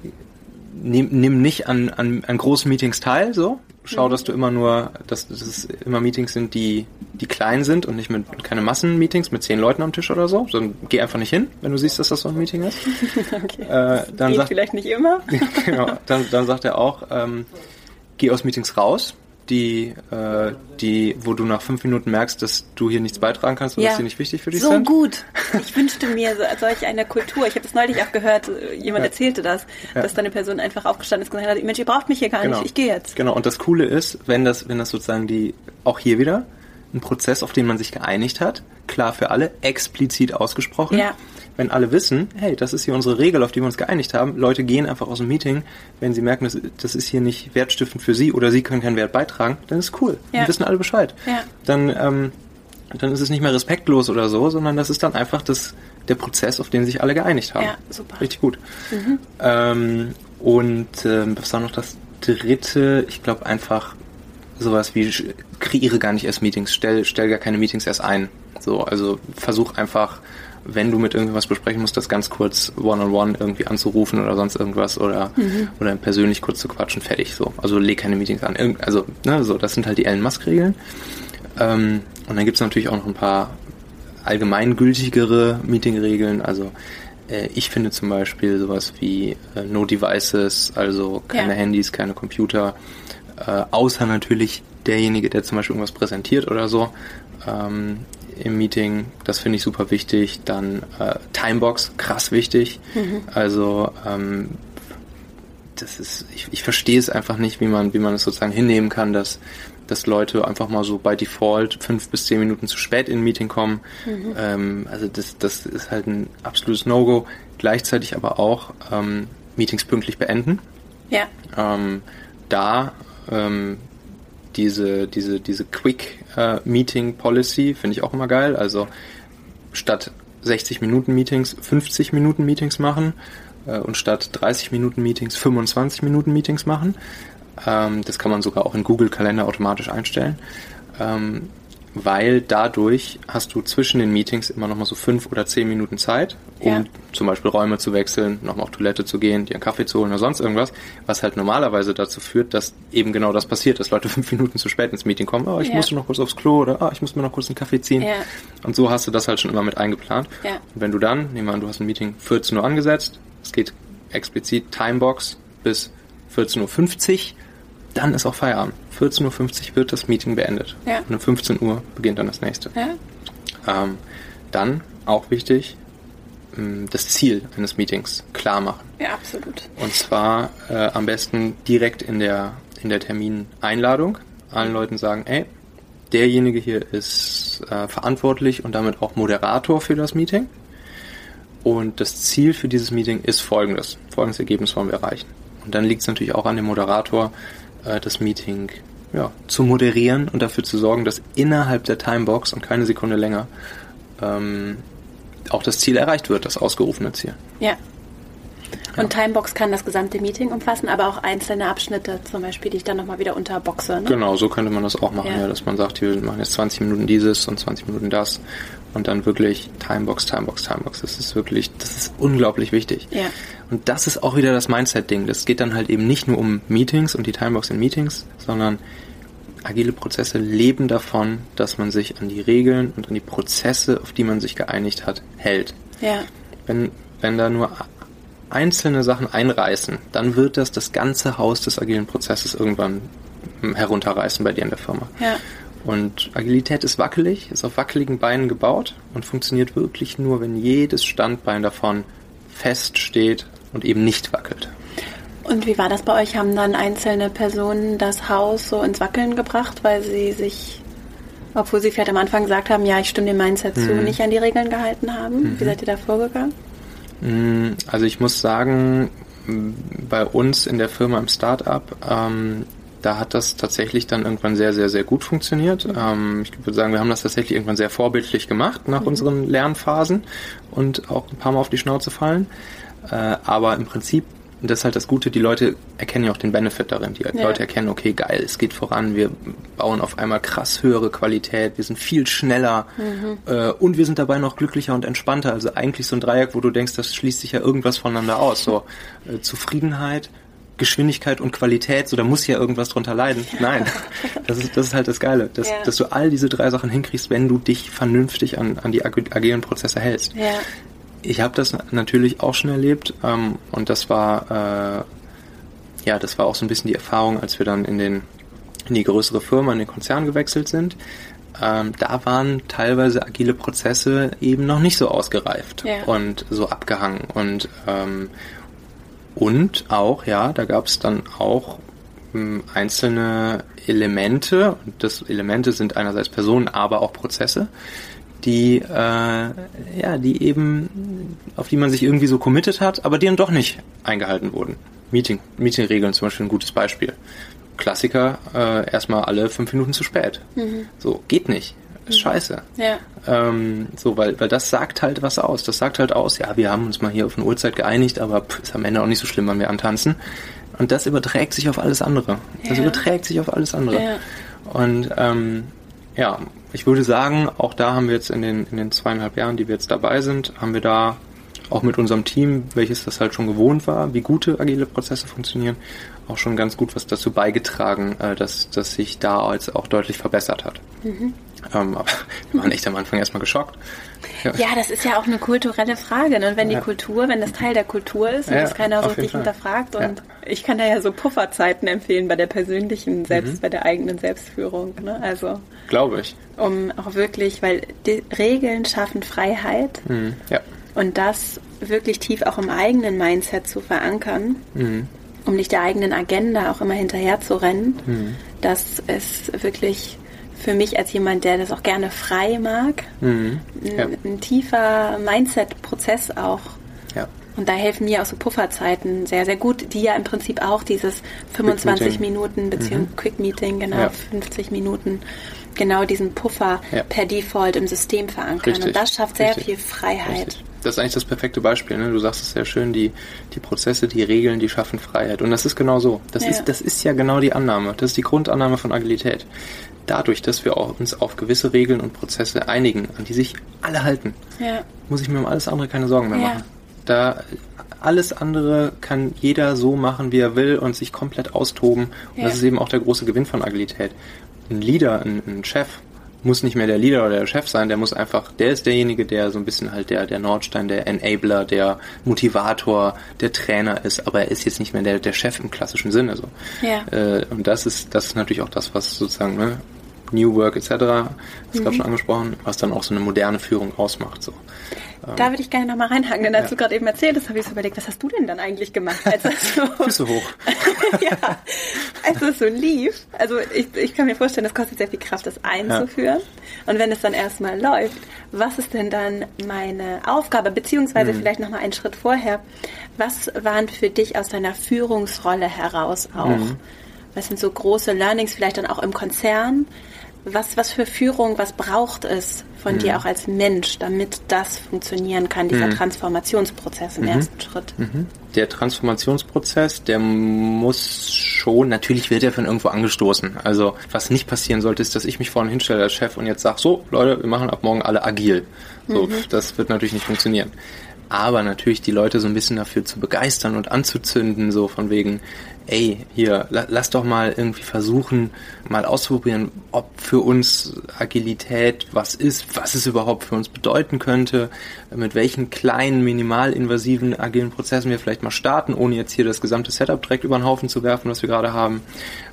nimm, nimm nicht an, an, an großen Meetings teil, so. Schau, dass du immer nur, dass, dass es immer Meetings sind, die, die klein sind und nicht mit keine Massenmeetings mit zehn Leuten am Tisch oder so. Sondern geh einfach nicht hin, wenn du siehst, dass das so ein Meeting ist. Okay. Äh, dann Geht sagt, vielleicht nicht immer. genau, dann, dann sagt er auch, ähm, geh aus Meetings raus, die, äh, die, wo du nach fünf Minuten merkst, dass du hier nichts beitragen kannst und dass die nicht wichtig für dich so sind. gut. Ich wünschte mir so, solch eine Kultur. Ich habe das neulich auch gehört, jemand Ja. erzählte das, Ja. dass da eine Person einfach aufgestanden ist und gesagt hat, Mensch, ihr braucht mich hier gar nicht, ich gehe jetzt. Genau, und das Coole ist, wenn das, wenn das sozusagen die, auch hier wieder, ein Prozess, auf den man sich geeinigt hat, klar für alle, explizit ausgesprochen. Ja. Wenn alle wissen, hey, das ist hier unsere Regel, auf die wir uns geeinigt haben, Leute gehen einfach aus dem Meeting, wenn sie merken, das, das ist hier nicht wertstiftend für sie oder sie können keinen Wert beitragen, dann ist cool. Ja. Dann wissen alle Bescheid. Ja. Dann, ähm, dann ist es nicht mehr respektlos oder so, sondern das ist dann einfach das, der Prozess, auf den sich alle geeinigt haben. Ja, super. Richtig gut. Ähm, und ähm, was war noch das dritte? Ich glaube einfach sowas wie kreiere gar nicht erst Meetings, stell, stell gar keine Meetings erst ein. So, also versuch einfach, wenn du mit irgendwas besprechen musst, das ganz kurz one-on-one irgendwie anzurufen oder sonst irgendwas oder, oder persönlich kurz zu quatschen, fertig. So. Also leg keine Meetings an. Irgend, also, ne, so, das sind halt die Elon Musk-Regeln. Ähm, und dann gibt's natürlich auch noch ein paar allgemeingültigere Meeting-Regeln. Also äh, ich finde zum Beispiel sowas wie äh, No Devices, also keine Ja. Handys, keine Computer, äh, außer natürlich derjenige, der zum Beispiel irgendwas präsentiert oder so ähm, im Meeting. Das finde ich super wichtig. Dann äh, Timebox, krass wichtig. Also ähm, das ist, ich, ich verstehe es einfach nicht, wie man, wie man es sozusagen hinnehmen kann, dass, dass Leute einfach mal so bei Default fünf bis zehn Minuten zu spät in ein Meeting kommen. Ähm, also das, das ist halt ein absolutes No-Go. Gleichzeitig aber auch ähm, Meetings pünktlich beenden. Ja. Ähm, da ähm, diese, diese, diese Quick äh, Meeting Policy finde ich auch immer geil. Also statt 60 Minuten Meetings 50 Minuten Meetings machen äh, und statt 30 Minuten Meetings 25 Minuten Meetings machen. Ähm, das kann man sogar auch in Google Kalender automatisch einstellen. Ähm, weil dadurch hast du zwischen den Meetings immer noch mal so fünf oder zehn Minuten Zeit, um Ja. zum Beispiel Räume zu wechseln, nochmal auf Toilette zu gehen, dir einen Kaffee zu holen oder sonst irgendwas, was halt normalerweise dazu führt, dass eben genau das passiert, dass Leute fünf Minuten zu spät ins Meeting kommen, oh, ich Ja. musste noch kurz aufs Klo oder ah, ich muss mir noch kurz einen Kaffee ziehen. Ja. Und so hast du das halt schon immer mit eingeplant. Ja. Und wenn du dann, nehmen wir an, du hast ein Meeting 14 Uhr angesetzt, es geht explizit Timebox bis 14.50 Uhr, dann ist auch Feierabend. 14.50 Uhr wird das Meeting beendet. Ja. Und um 15 Uhr beginnt dann das nächste. Ja. Ähm, dann, auch wichtig, mh, das Ziel eines Meetings klar machen. Ja, absolut. Und zwar äh, am besten direkt in der, in der Termineinladung allen Leuten sagen, ey, derjenige hier ist äh, verantwortlich und damit auch Moderator für das Meeting. Und das Ziel für dieses Meeting ist folgendes. Folgendes Ergebnis wollen wir erreichen. Und dann liegt es natürlich auch an dem Moderator, äh, das Meeting ja, zu moderieren und dafür zu sorgen, dass innerhalb der Timebox und keine Sekunde länger ähm, auch das Ziel erreicht wird, das ausgerufene Ziel. Ja. Und Timebox kann das gesamte Meeting umfassen, aber auch einzelne Abschnitte zum Beispiel, die ich dann nochmal wieder unterboxe. Ne? Genau, so könnte man das auch machen, Ja. ja. dass man sagt, wir machen jetzt 20 Minuten dieses und 20 Minuten das und dann wirklich Timebox, Timebox, Timebox. Das ist wirklich, das ist unglaublich wichtig. Ja. Und das ist auch wieder das Mindset-Ding. Das geht dann halt eben nicht nur um Meetings und die Timebox in Meetings, sondern agile Prozesse leben davon, dass man sich an die Regeln und an die Prozesse, auf die man sich geeinigt hat, hält. Ja. Wenn, wenn da nur einzelne Sachen einreißen, dann wird das das ganze Haus des agilen Prozesses irgendwann hm, herunterreißen bei dir in der Firma. Ja. Und Agilität ist wackelig, ist auf wackeligen Beinen gebaut und funktioniert wirklich nur, wenn jedes Standbein davon fest steht und eben nicht wackelt. Und wie war das bei euch? Haben dann einzelne Personen das Haus so ins Wackeln gebracht, weil sie sich, obwohl sie vielleicht am Anfang gesagt haben, ja, ich stimme dem Mindset zu, nicht an die Regeln gehalten haben? Wie seid ihr da vorgegangen? Mm, Also ich muss sagen, bei uns in der Firma im Startup, ähm, da hat das tatsächlich dann irgendwann sehr, sehr, sehr gut funktioniert. Ähm, ich würde sagen, wir haben das tatsächlich irgendwann sehr vorbildlich gemacht nach unseren Lernphasen und auch ein paar Mal auf die Schnauze fallen. Äh, aber im Prinzip, das ist halt das Gute, die Leute erkennen ja auch den Benefit darin. Die Ja. Leute erkennen, okay, geil, es geht voran, wir bauen auf einmal krass höhere Qualität, wir sind viel schneller äh, und wir sind dabei noch glücklicher und entspannter. Also eigentlich so ein Dreieck, wo du denkst, das schließt sich ja irgendwas voneinander aus. So äh, Zufriedenheit, Geschwindigkeit und Qualität, so da muss ja irgendwas drunter leiden. Nein, das ist, das ist halt das Geile, dass, Ja. dass du all diese drei Sachen hinkriegst, wenn du dich vernünftig an, an die ag- agilen Prozesse hältst. Ja. Ich habe das natürlich auch schon erlebt ähm, und das war äh, ja, das war auch so ein bisschen die Erfahrung, als wir dann in den in die größere Firma, in den Konzern gewechselt sind. Ähm, da waren teilweise agile Prozesse eben noch nicht so ausgereift Ja. und so abgehangen und ähm, und auch ja, da gab es dann auch ähm, einzelne Elemente und das Elemente sind einerseits Personen, aber auch Prozesse, die äh, ja, die eben auf die man sich irgendwie so committed hat, aber die dann doch nicht eingehalten wurden. Meeting, Meetingregeln zum Beispiel ein gutes Beispiel. Klassiker, äh, erstmal alle fünf Minuten zu spät. So, geht nicht. Ist scheiße. Ja. Ähm, so, weil, weil das sagt halt was aus. Das sagt halt aus, ja, wir haben uns mal hier auf eine Uhrzeit geeinigt, aber pff, ist am Ende auch nicht so schlimm, wenn wir antanzen. Und das überträgt sich auf alles andere. Das Ja. überträgt sich auf alles andere. Ja. Und ähm, ja, ich würde sagen, auch da haben wir jetzt in den, in den zweieinhalb Jahren, die wir jetzt dabei sind, haben wir da auch mit unserem Team, welches das halt schon gewohnt war, wie gute agile Prozesse funktionieren, auch schon ganz gut was dazu beigetragen, äh, dass, dass sich da jetzt auch deutlich verbessert hat. Mhm. Ähm, aber wir waren echt am Anfang erstmal geschockt. Ja. Ja, das ist ja auch eine kulturelle Frage. Ne? Und wenn die Ja. Kultur, wenn das Teil der Kultur ist und Ja, das keiner so richtig hinterfragt. Und ich kann da ja so Pufferzeiten empfehlen bei der persönlichen, selbst Mhm. bei der eigenen Selbstführung. Ne? Also Glaube ich. um auch wirklich, weil die Regeln schaffen Freiheit Mhm. Ja. und das wirklich tief auch im eigenen Mindset zu verankern, Mhm. um nicht der eigenen Agenda auch immer hinterher zu rennen. Mhm. Das ist wirklich für mich als jemand, der das auch gerne frei mag, Mhm. ein, Ja. ein tiefer Mindset-Prozess auch. ja. Und da helfen mir auch so Pufferzeiten sehr, sehr gut, die ja im Prinzip auch dieses 25 Meeting. Minuten beziehungsweise Quick Meeting, genau, Ja. 50 Minuten, genau diesen Puffer per Default im System verankern. Richtig. Und das schafft sehr Richtig. viel Freiheit. Richtig. Das ist eigentlich das perfekte Beispiel. Ne? Du sagst es sehr schön, die, die Prozesse, die Regeln, die schaffen Freiheit. Und das ist genau so. Das, Ja. ist, das ist ja genau die Annahme. Das ist die Grundannahme von Agilität. Dadurch, dass wir uns auf gewisse Regeln und Prozesse einigen, an die sich alle halten, Ja. muss ich mir um alles andere keine Sorgen mehr Ja. machen. Da alles andere kann jeder so machen, wie er will und sich komplett austoben. Und das ist eben auch der große Gewinn von Agilität. Ein Leader, ein, ein Chef muss nicht mehr der Leader oder der Chef sein, der muss einfach, der ist derjenige, der so ein bisschen halt der, der Nordstein, der Enabler, der Motivator, der Trainer ist, aber er ist jetzt nicht mehr der, der Chef im klassischen Sinne so. Ja. Äh, und das ist, das ist natürlich auch das, was sozusagen, ne, New Work etc., du mhm. gerade schon angesprochen, was dann auch so eine moderne Führung ausmacht. So. Da würde ich gerne nochmal reinhaken, denn als ja. du gerade eben erzählt hast, habe ich so überlegt, was hast du denn dann eigentlich gemacht? Als das so, Füße hoch. ja, als es so lief. Also ich, ich kann mir vorstellen, das kostet sehr viel Kraft, das einzuführen. Ja. Und wenn es dann erstmal läuft, was ist denn dann meine Aufgabe? Beziehungsweise mhm. vielleicht nochmal einen Schritt vorher. Was waren für dich aus deiner Führungsrolle heraus auch? Mhm. Was sind so große Learnings vielleicht dann auch im Konzern? Was, was für Führung, was braucht es von mhm. dir auch als Mensch, damit das funktionieren kann, dieser mhm. Transformationsprozess im mhm. ersten Schritt? Mhm. Der Transformationsprozess, der muss schon, natürlich wird er von irgendwo angestoßen. Also was nicht passieren sollte, ist, dass ich mich vorne hinstelle als Chef und jetzt sage, so Leute, wir machen ab morgen alle agil. So, mhm. das wird natürlich nicht funktionieren aber natürlich die Leute so ein bisschen dafür zu begeistern und anzuzünden, so von wegen, ey, hier, la, lass doch mal irgendwie versuchen, mal auszuprobieren, ob für uns Agilität was ist, was es überhaupt für uns bedeuten könnte, mit welchen kleinen, minimalinvasiven agilen Prozessen wir vielleicht mal starten, ohne jetzt hier das gesamte Setup direkt über den Haufen zu werfen, was wir gerade haben.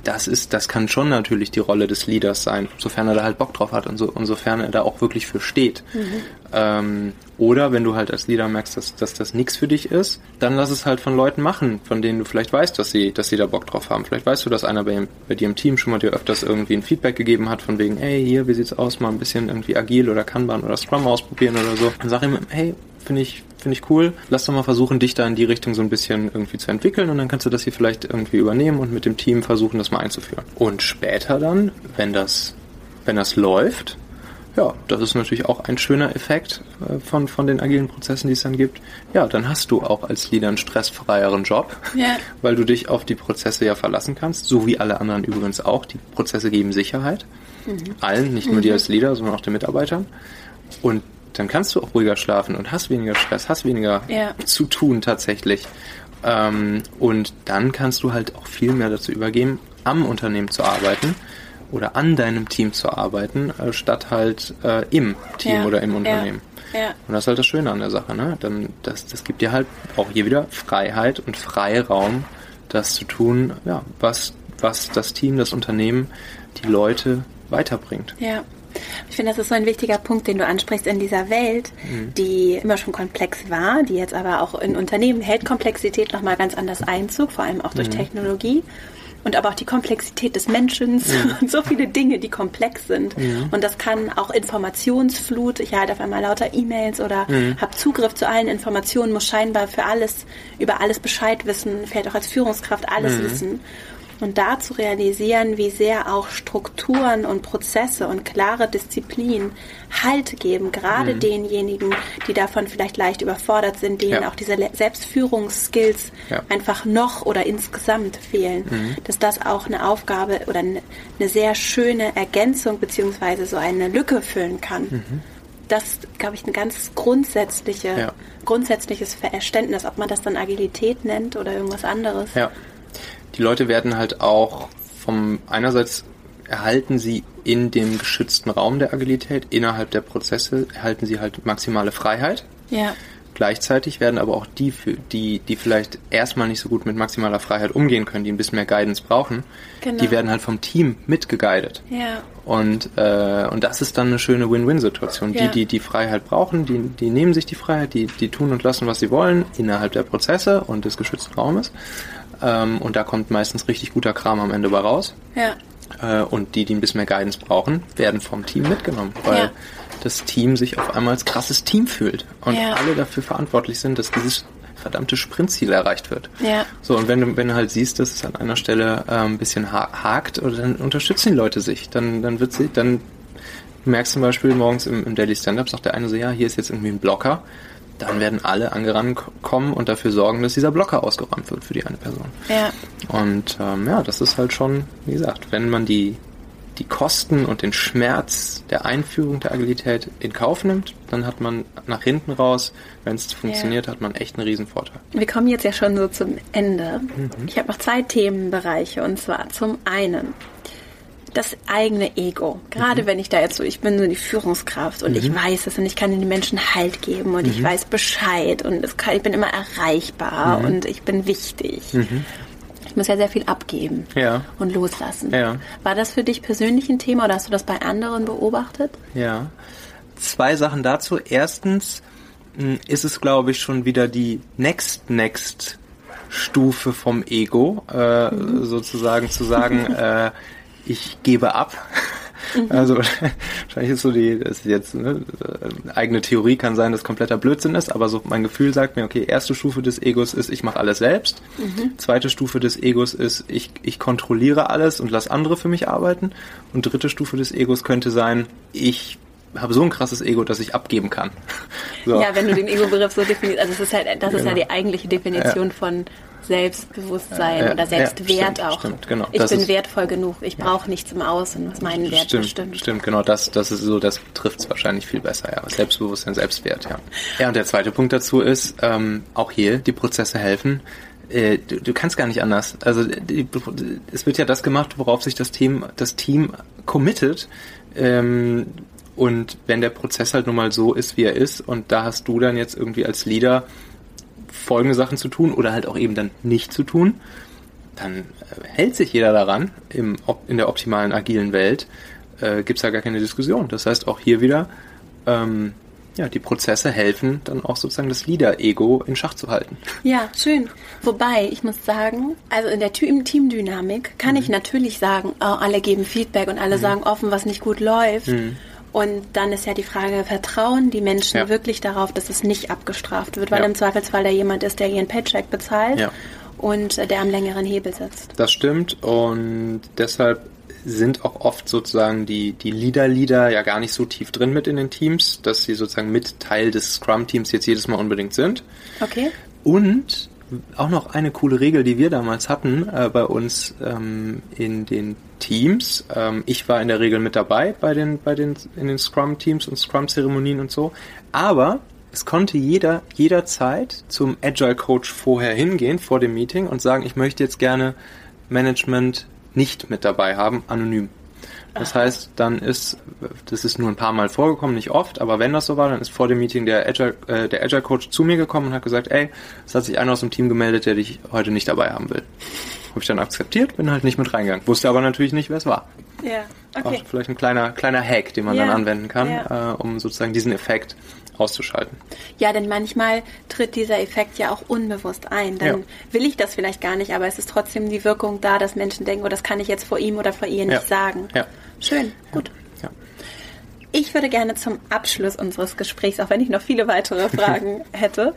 Das ist, das kann schon natürlich die Rolle des Leaders sein, sofern er da halt Bock drauf hat und so, und sofern er da auch wirklich für steht. Mhm. Ähm, oder wenn du halt als Leader merkst, dass, dass das nichts für dich ist, dann lass es halt von Leuten machen, von denen du vielleicht weißt, dass sie, dass sie da Bock drauf haben. Vielleicht weißt du, dass einer bei, bei dir im Team schon mal dir öfters irgendwie ein Feedback gegeben hat, von wegen, hey, hier, wie sieht's aus, mal ein bisschen irgendwie agil oder Kanban oder Scrum ausprobieren oder so. Dann sag ihm, hey, finde ich, finde ich cool. Lass doch mal versuchen, dich da in die Richtung so ein bisschen irgendwie zu entwickeln und dann kannst du das hier vielleicht irgendwie übernehmen und mit dem Team versuchen, das mal einzuführen. Und später dann, wenn das, wenn das läuft, ja, das ist natürlich auch ein schöner Effekt äh, von, von den agilen Prozessen, die es dann gibt. Ja, dann hast du auch als Leader einen stressfreieren Job, ja. weil du dich auf die Prozesse ja verlassen kannst, so wie alle anderen übrigens auch. Die Prozesse geben Sicherheit. Mhm. Allen, nicht nur mhm. dir als Leader, sondern auch den Mitarbeitern. Und dann kannst du auch ruhiger schlafen und hast weniger Stress, hast weniger ja. zu tun tatsächlich. Ähm, und dann kannst du halt auch viel mehr dazu übergeben, am Unternehmen zu arbeiten oder an deinem Team zu arbeiten, äh, statt halt äh, im Team ja. oder im Unternehmen. Ja. Ja. Und das ist halt das Schöne an der Sache. Ne? Dann, das, das gibt dir halt auch hier wieder Freiheit und Freiraum, das zu tun, ja, was, was das Team, das Unternehmen, die Leute weiterbringt. Ja. Ich finde, das ist so ein wichtiger Punkt, den du ansprichst in dieser Welt, mhm. die immer schon komplex war, die jetzt aber auch in Unternehmen hält Komplexität nochmal ganz anders Einzug, vor allem auch durch mhm. Technologie und aber auch die Komplexität des Menschen ja. und so viele Dinge, die komplex sind. Ja. Und das kann auch Informationsflut, ich halte auf einmal lauter E-Mails oder ja. habe Zugriff zu allen Informationen, muss scheinbar für alles, über alles Bescheid wissen, vielleicht auch als Führungskraft alles wissen und da zu realisieren, wie sehr auch Strukturen und Prozesse und klare Disziplin Halt geben, gerade mhm. denjenigen, die davon vielleicht leicht überfordert sind, denen ja. auch diese Selbstführungsskills ja. einfach noch oder insgesamt fehlen, mhm. dass das auch eine Aufgabe oder eine, sehr schöne Ergänzung beziehungsweise so eine Lücke füllen kann. Mhm. Das, glaube ich, ein ganz grundsätzliche, ja. grundsätzliches Verständnis, ob man das dann Agilität nennt oder irgendwas anderes. Ja die Leute werden halt auch vom einerseits erhalten sie in dem geschützten Raum der Agilität, innerhalb der Prozesse erhalten sie halt maximale Freiheit. Ja. Gleichzeitig werden aber auch die, die, die vielleicht erstmal nicht so gut mit maximaler Freiheit umgehen können, die ein bisschen mehr Guidance brauchen, genau. die werden halt vom Team mitgeguidet. Ja. Und, äh, und das ist dann eine schöne Win-Win-Situation. Ja. Die, die die Freiheit brauchen, die, die nehmen sich die Freiheit, die, die tun und lassen, was sie wollen, innerhalb der Prozesse und des geschützten Raumes. Ähm, und da kommt meistens richtig guter Kram am Ende bei raus. Ja. Äh, und die, die ein bisschen mehr Guidance brauchen, werden vom Team mitgenommen, weil ja. das Team sich auf einmal als krasses Team fühlt und ja. alle dafür verantwortlich sind, dass dieses verdammte Sprintziel erreicht wird. Ja. So, und wenn du, wenn du halt siehst, dass es an einer Stelle äh, ein bisschen ha hakt, oder dann unterstützen die Leute sich. Dann, dann wird sie, dann merkst du zum Beispiel morgens im, im Daily Stand-Up, sagt der eine so, ja, hier ist jetzt irgendwie ein Blocker dann werden alle angerannt kommen und dafür sorgen, dass dieser Blocker ausgeräumt wird für die eine Person. Ja. Und ähm, ja, das ist halt schon, wie gesagt, wenn man die, die Kosten und den Schmerz der Einführung der Agilität in Kauf nimmt, dann hat man nach hinten raus, wenn es funktioniert, ja. hat man echt einen Riesenvorteil. Wir kommen jetzt ja schon so zum Ende. Mhm. Ich habe noch zwei Themenbereiche und zwar zum einen das eigene Ego. Gerade mhm. wenn ich da jetzt so, ich bin so die Führungskraft und mhm. ich weiß es und ich kann den Menschen Halt geben und mhm. ich weiß Bescheid und kann, ich bin immer erreichbar mhm. und ich bin wichtig. Mhm. ich muss ja sehr viel abgeben Ja. und loslassen. Ja. War das für dich persönlich ein Thema oder hast du das bei anderen beobachtet? Ja. Zwei Sachen dazu. Erstens mh, ist es, glaube ich, schon wieder die next next Stufe vom Ego, äh, sozusagen zu sagen, äh, ich gebe ab. Also wahrscheinlich ist so die, das ist jetzt ne, äh, eigene Theorie kann sein, dass kompletter Blödsinn ist, aber so mein Gefühl sagt mir, okay, erste Stufe des Egos ist, ich mache alles selbst. Zweite Stufe des Egos ist, ich, ich kontrolliere alles und lasse andere für mich arbeiten. Und dritte Stufe des Egos könnte sein, ich habe so ein krasses Ego, dass ich abgeben kann. So. Ja, wenn du den Ego-Begriff so definierst, also es ist halt, das ist ja Genau. die eigentliche Definition von Selbstbewusstsein Ja, oder ja, Selbstwert stimmt, auch. stimmt, genau. Ich Das bin ist- wertvoll genug, ich brauche nichts im Außen, was meinen Wert stimmt, bestimmt. stimmt, genau. Das, das ist so, das trifft es wahrscheinlich viel besser, ja. Selbstbewusstsein, Selbstwert, ja. Ja, und der zweite Punkt dazu ist, ähm, auch hier, die Prozesse helfen. Äh, Du, du kannst gar nicht anders. Also die, es wird ja das gemacht, worauf sich das Team, das Team committet. Ähm, und wenn der Prozess halt nun mal so ist, wie er ist, und da hast du dann jetzt irgendwie als Leader folgende Sachen zu tun oder halt auch eben dann nicht zu tun, dann äh, hält sich jeder daran im, in der optimalen agilen Welt, äh, gibt es ja gar keine Diskussion. Das heißt auch hier wieder, ähm, ja, die Prozesse helfen dann auch sozusagen das Leader-Ego in Schach zu halten. Ja, schön. Wobei, ich muss sagen, also in der Team- Teamdynamik kann Mhm. ich natürlich sagen, oh, alle geben Feedback und alle sagen offen, was nicht gut läuft. Und dann ist ja die Frage, vertrauen die Menschen. Ja. wirklich darauf, dass es nicht abgestraft wird, weil Ja. im Zweifelsfall da jemand ist, der ihren Paycheck bezahlt Ja. und äh, der am längeren Hebel sitzt. Das stimmt und deshalb sind auch oft sozusagen die, die Leader-Leader ja gar nicht so tief drin mit in den Teams, dass sie sozusagen mit Teil des Scrum-Teams jetzt jedes Mal unbedingt sind. Okay? Und auch noch eine coole Regel, die wir damals hatten äh, bei uns ähm, in den Teams. Ähm, ich war in der Regel mit dabei bei den, bei den, in den Scrum-Teams und Scrum-Zeremonien und so. Aber es konnte jeder jederzeit zum Agile Coach vorher hingehen, vor dem Meeting und sagen, ich möchte jetzt gerne Management nicht mit dabei haben, anonym. Das heißt, dann ist, das ist nur ein paar Mal vorgekommen, nicht oft, aber wenn das so war, dann ist vor dem Meeting der Agile, äh, der Agile Coach zu mir gekommen und hat gesagt, ey, es hat sich einer aus dem Team gemeldet, der dich heute nicht dabei haben will. Habe ich dann akzeptiert, bin halt nicht mit reingegangen. Wusste aber natürlich nicht, wer es war. Ja, Auch okay. vielleicht ein kleiner, kleiner Hack, den man Ja, dann anwenden kann, ja. äh, um sozusagen diesen Effekt auszuschalten. Ja, denn manchmal tritt dieser Effekt ja auch unbewusst ein. Dann Ja. will ich das vielleicht gar nicht, aber es ist trotzdem die Wirkung da, dass Menschen denken, oh, das kann ich jetzt vor ihm oder vor ihr nicht Ja. sagen. Ja. Schön, gut. Ja. Ich würde gerne zum Abschluss unseres Gesprächs, auch wenn ich noch viele weitere Fragen hätte,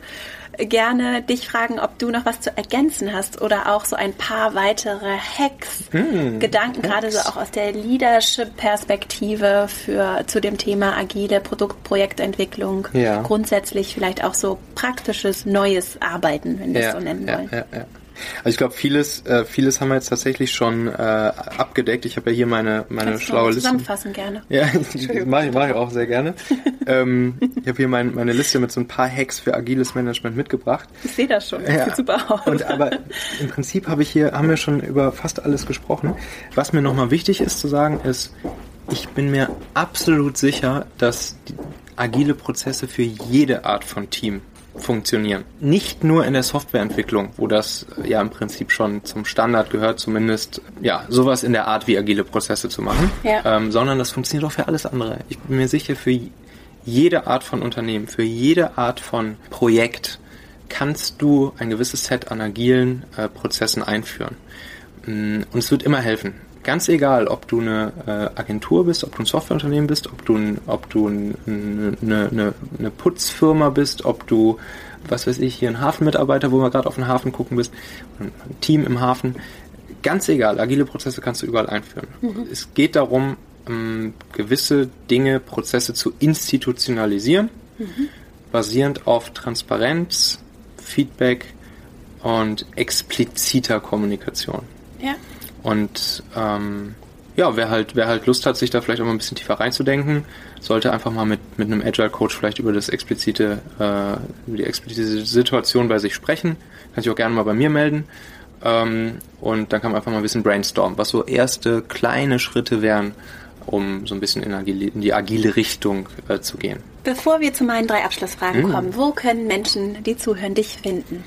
gerne dich fragen, ob du noch was zu ergänzen hast oder auch so ein paar weitere Hacks, Hm, Gedanken, gerade so auch aus der Leadership-Perspektive für zu dem Thema agile Produktprojektentwicklung, Ja. grundsätzlich vielleicht auch so praktisches neues Arbeiten, wenn wir es so nennen ja, wollen. Also ich glaube, vieles, äh, vieles haben wir jetzt tatsächlich schon äh, abgedeckt. Ich habe ja hier meine, meine Kannst schlaue Liste. zusammenfassen gerne. Ja, mache ich, mach ich auch sehr gerne. ähm, ich habe hier mein, meine Liste mit so ein paar Hacks für agiles Management mitgebracht. Ich sehe das schon. Das Ja. sieht super aus. Und aber im Prinzip habe ich hier, haben wir schon über fast alles gesprochen. Was mir nochmal wichtig ist zu sagen, ist, ich bin mir absolut sicher, dass agile Prozesse für jede Art von Team funktionieren. Nicht nur in der Softwareentwicklung, wo das äh, ja im Prinzip schon zum Standard gehört, zumindest ja sowas in der Art wie agile Prozesse zu machen, Ja. ähm, sondern das funktioniert auch für alles andere. Ich bin mir sicher, für jede Art von Unternehmen, für jede Art von Projekt kannst du ein gewisses Set an agilen äh, Prozessen einführen. Mm, Und es wird immer helfen. Ganz egal, ob du eine äh, Agentur bist, ob du ein Softwareunternehmen bist, ob du, ein, ob du ein, eine, eine, eine Putzfirma bist, ob du, was weiß ich, hier ein Hafenmitarbeiter, wo wir gerade auf den Hafen gucken bist, ein Team im Hafen. Ganz egal, agile Prozesse kannst du überall einführen. Es geht darum, ähm, gewisse Dinge, Prozesse zu institutionalisieren, basierend auf Transparenz, Feedback und expliziter Kommunikation. ja. Und ähm, ja, wer halt, wer halt Lust hat, sich da vielleicht auch mal ein bisschen tiefer reinzudenken, sollte einfach mal mit, mit einem Agile Coach vielleicht über das explizite, äh, über die explizite Situation bei sich sprechen. Kann sich auch gerne mal bei mir melden. Ähm, und dann kann man einfach mal ein bisschen brainstormen, was so erste kleine Schritte wären, um so ein bisschen in, agile, in die agile Richtung äh, zu gehen. Bevor wir zu meinen drei Abschlussfragen Mhm. kommen, wo können Menschen, die zuhören, dich finden?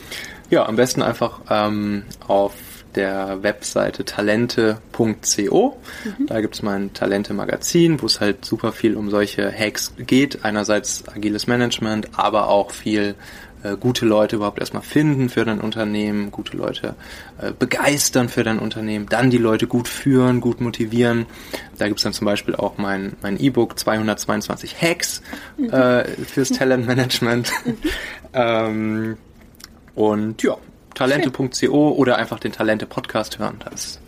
Ja, am besten einfach ähm, auf der Webseite talente.co. Mhm. Da gibt's mein Talente-Magazin, wo es halt super viel um solche Hacks geht. Einerseits agiles Management, aber auch viel äh, gute Leute überhaupt erstmal finden für dein Unternehmen, gute Leute äh, begeistern für dein Unternehmen, dann die Leute gut führen, gut motivieren. Da gibt's dann zum Beispiel auch mein mein E-Book 222 Hacks mhm. äh, fürs Talentmanagement. Mhm. ähm, und ja, talente.co oder einfach den Talente-Podcast hören. Das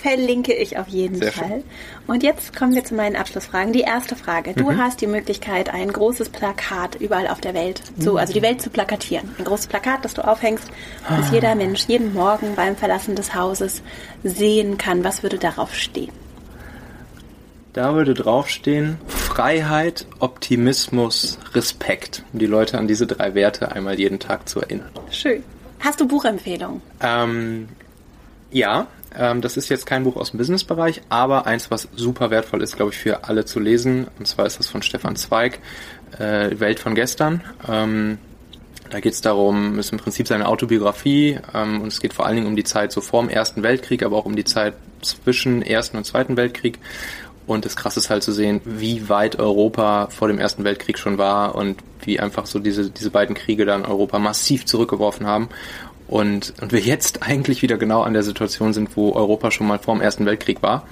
verlinke ich auf jeden Sehr Fall. Schön. Und jetzt kommen wir zu meinen Abschlussfragen. Die erste Frage. Du mhm. hast die Möglichkeit, ein großes Plakat überall auf der Welt zu, mhm. also die Welt zu plakatieren. Ein großes Plakat, das du aufhängst, das ah. jeder Mensch jeden Morgen beim Verlassen des Hauses sehen kann. Was würde darauf stehen? Da würde draufstehen Freiheit, Optimismus, Respekt, um die Leute an diese drei Werte einmal jeden Tag zu erinnern. Schön. Hast du Buchempfehlungen? Ähm, ja, ähm, das ist jetzt kein Buch aus dem Businessbereich, aber eins, was super wertvoll ist, glaube ich, für alle zu lesen. Und zwar ist das von Stefan Zweig, äh, Welt von gestern. Ähm, da geht es darum, ist im Prinzip seine Autobiografie ähm, und es geht vor allen Dingen um die Zeit so vor dem Ersten Weltkrieg, aber auch um die Zeit zwischen Ersten und Zweiten Weltkrieg. Und das Krasse ist halt zu sehen, wie weit Europa vor dem Ersten Weltkrieg schon war und wie einfach so diese, diese beiden Kriege dann Europa massiv zurückgeworfen haben. Und, und wir jetzt eigentlich wieder genau an der Situation sind, wo Europa schon mal vor dem Ersten Weltkrieg war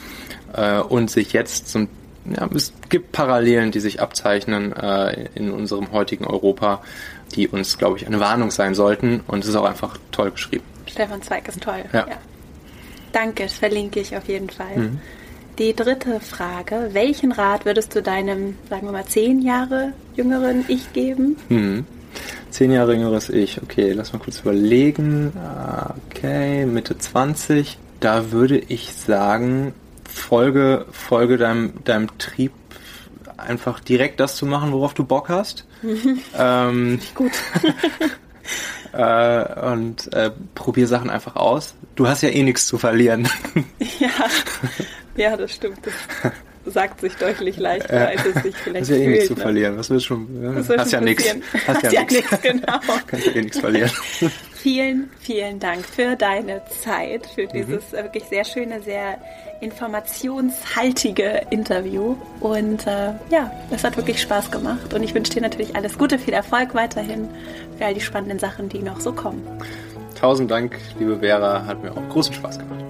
äh, und sich jetzt zum ja, es gibt Parallelen, die sich abzeichnen äh, in unserem heutigen Europa, die uns, glaube ich, eine Warnung sein sollten. Und es ist auch einfach toll geschrieben. Stefan Zweig ist toll. Ja. ja. Danke, das verlinke ich auf jeden Fall. Mhm. Die dritte Frage: Welchen Rat würdest du deinem, sagen wir mal, zehn Jahre jüngeren Ich geben? Mhm. Zehn Jahre jüngeres Ich, okay, lass mal kurz überlegen. Okay, Mitte 20. Da würde ich sagen, folge, folge deinem, deinem Trieb, einfach direkt das zu machen, worauf du Bock hast. ähm, Gut. äh, und äh, probier Sachen einfach aus. Du hast ja eh nichts zu verlieren. ja, ja, das stimmt. Das sagt sich deutlich leichter, äh, als es sich vielleicht Hast ja eh nichts zu ne? verlieren. Was willst schon? Ja, hast, hast ja nichts. Hast, ja, ja nichts, genau. Kannst ja eh nichts verlieren. vielen, vielen Dank für deine Zeit, für mhm. dieses mhm. wirklich sehr schöne, sehr informationshaltige Interview. Und äh, ja, es hat wirklich Spaß gemacht. Und ich wünsche dir natürlich alles Gute, viel Erfolg weiterhin für all die spannenden Sachen, die noch so kommen. Tausend Dank, liebe Vera, hat mir auch großen Spaß gemacht.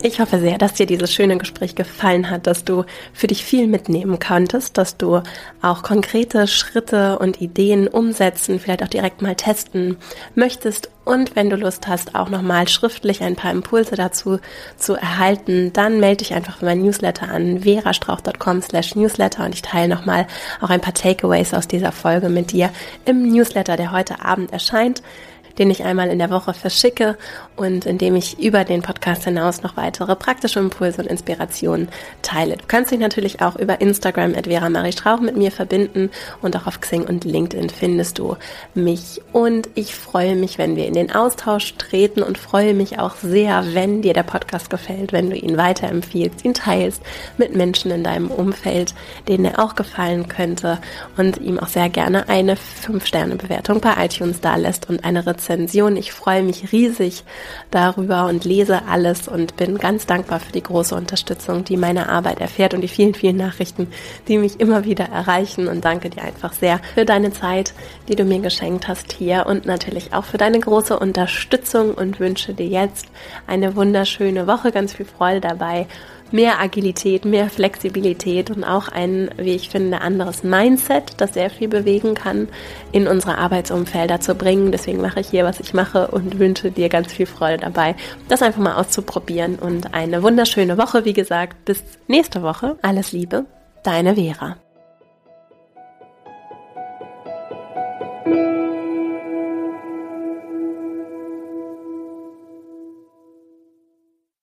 Ich hoffe sehr, dass dir dieses schöne Gespräch gefallen hat, dass du für dich viel mitnehmen konntest, dass du auch konkrete Schritte und Ideen umsetzen, vielleicht auch direkt mal testen möchtest. Und wenn du Lust hast, auch nochmal schriftlich ein paar Impulse dazu zu erhalten, dann melde dich einfach für mein Newsletter an verastrauch.com slash newsletter. Und ich teile nochmal auch ein paar Takeaways aus dieser Folge mit dir im Newsletter, der heute Abend erscheint den ich einmal in der Woche verschicke und in dem ich über den Podcast hinaus noch weitere praktische Impulse und Inspirationen teile. Du kannst dich natürlich auch über Instagram at Vera Marie Strauch mit mir verbinden und auch auf Xing und LinkedIn findest du mich. Und ich freue mich, wenn wir in den Austausch treten und freue mich auch sehr, wenn dir der Podcast gefällt, wenn du ihn weiterempfiehlst, ihn teilst mit Menschen in deinem Umfeld, denen er auch gefallen könnte und ihm auch sehr gerne eine 5-Sterne-Bewertung bei iTunes da lässt und eine Rezension Rezension. Ich freue mich riesig darüber und lese alles und bin ganz dankbar für die große Unterstützung, die meine Arbeit erfährt und die vielen, vielen Nachrichten, die mich immer wieder erreichen. Und danke dir einfach sehr für deine Zeit, die du mir geschenkt hast hier und natürlich auch für deine große Unterstützung und wünsche dir jetzt eine wunderschöne Woche, ganz viel Freude dabei mehr Agilität, mehr Flexibilität und auch ein, wie ich finde, anderes Mindset, das sehr viel bewegen kann, in unsere Arbeitsumfelder zu bringen. Deswegen mache ich hier, was ich mache und wünsche dir ganz viel Freude dabei, das einfach mal auszuprobieren und eine wunderschöne Woche, wie gesagt, bis nächste Woche. Alles Liebe, deine Vera.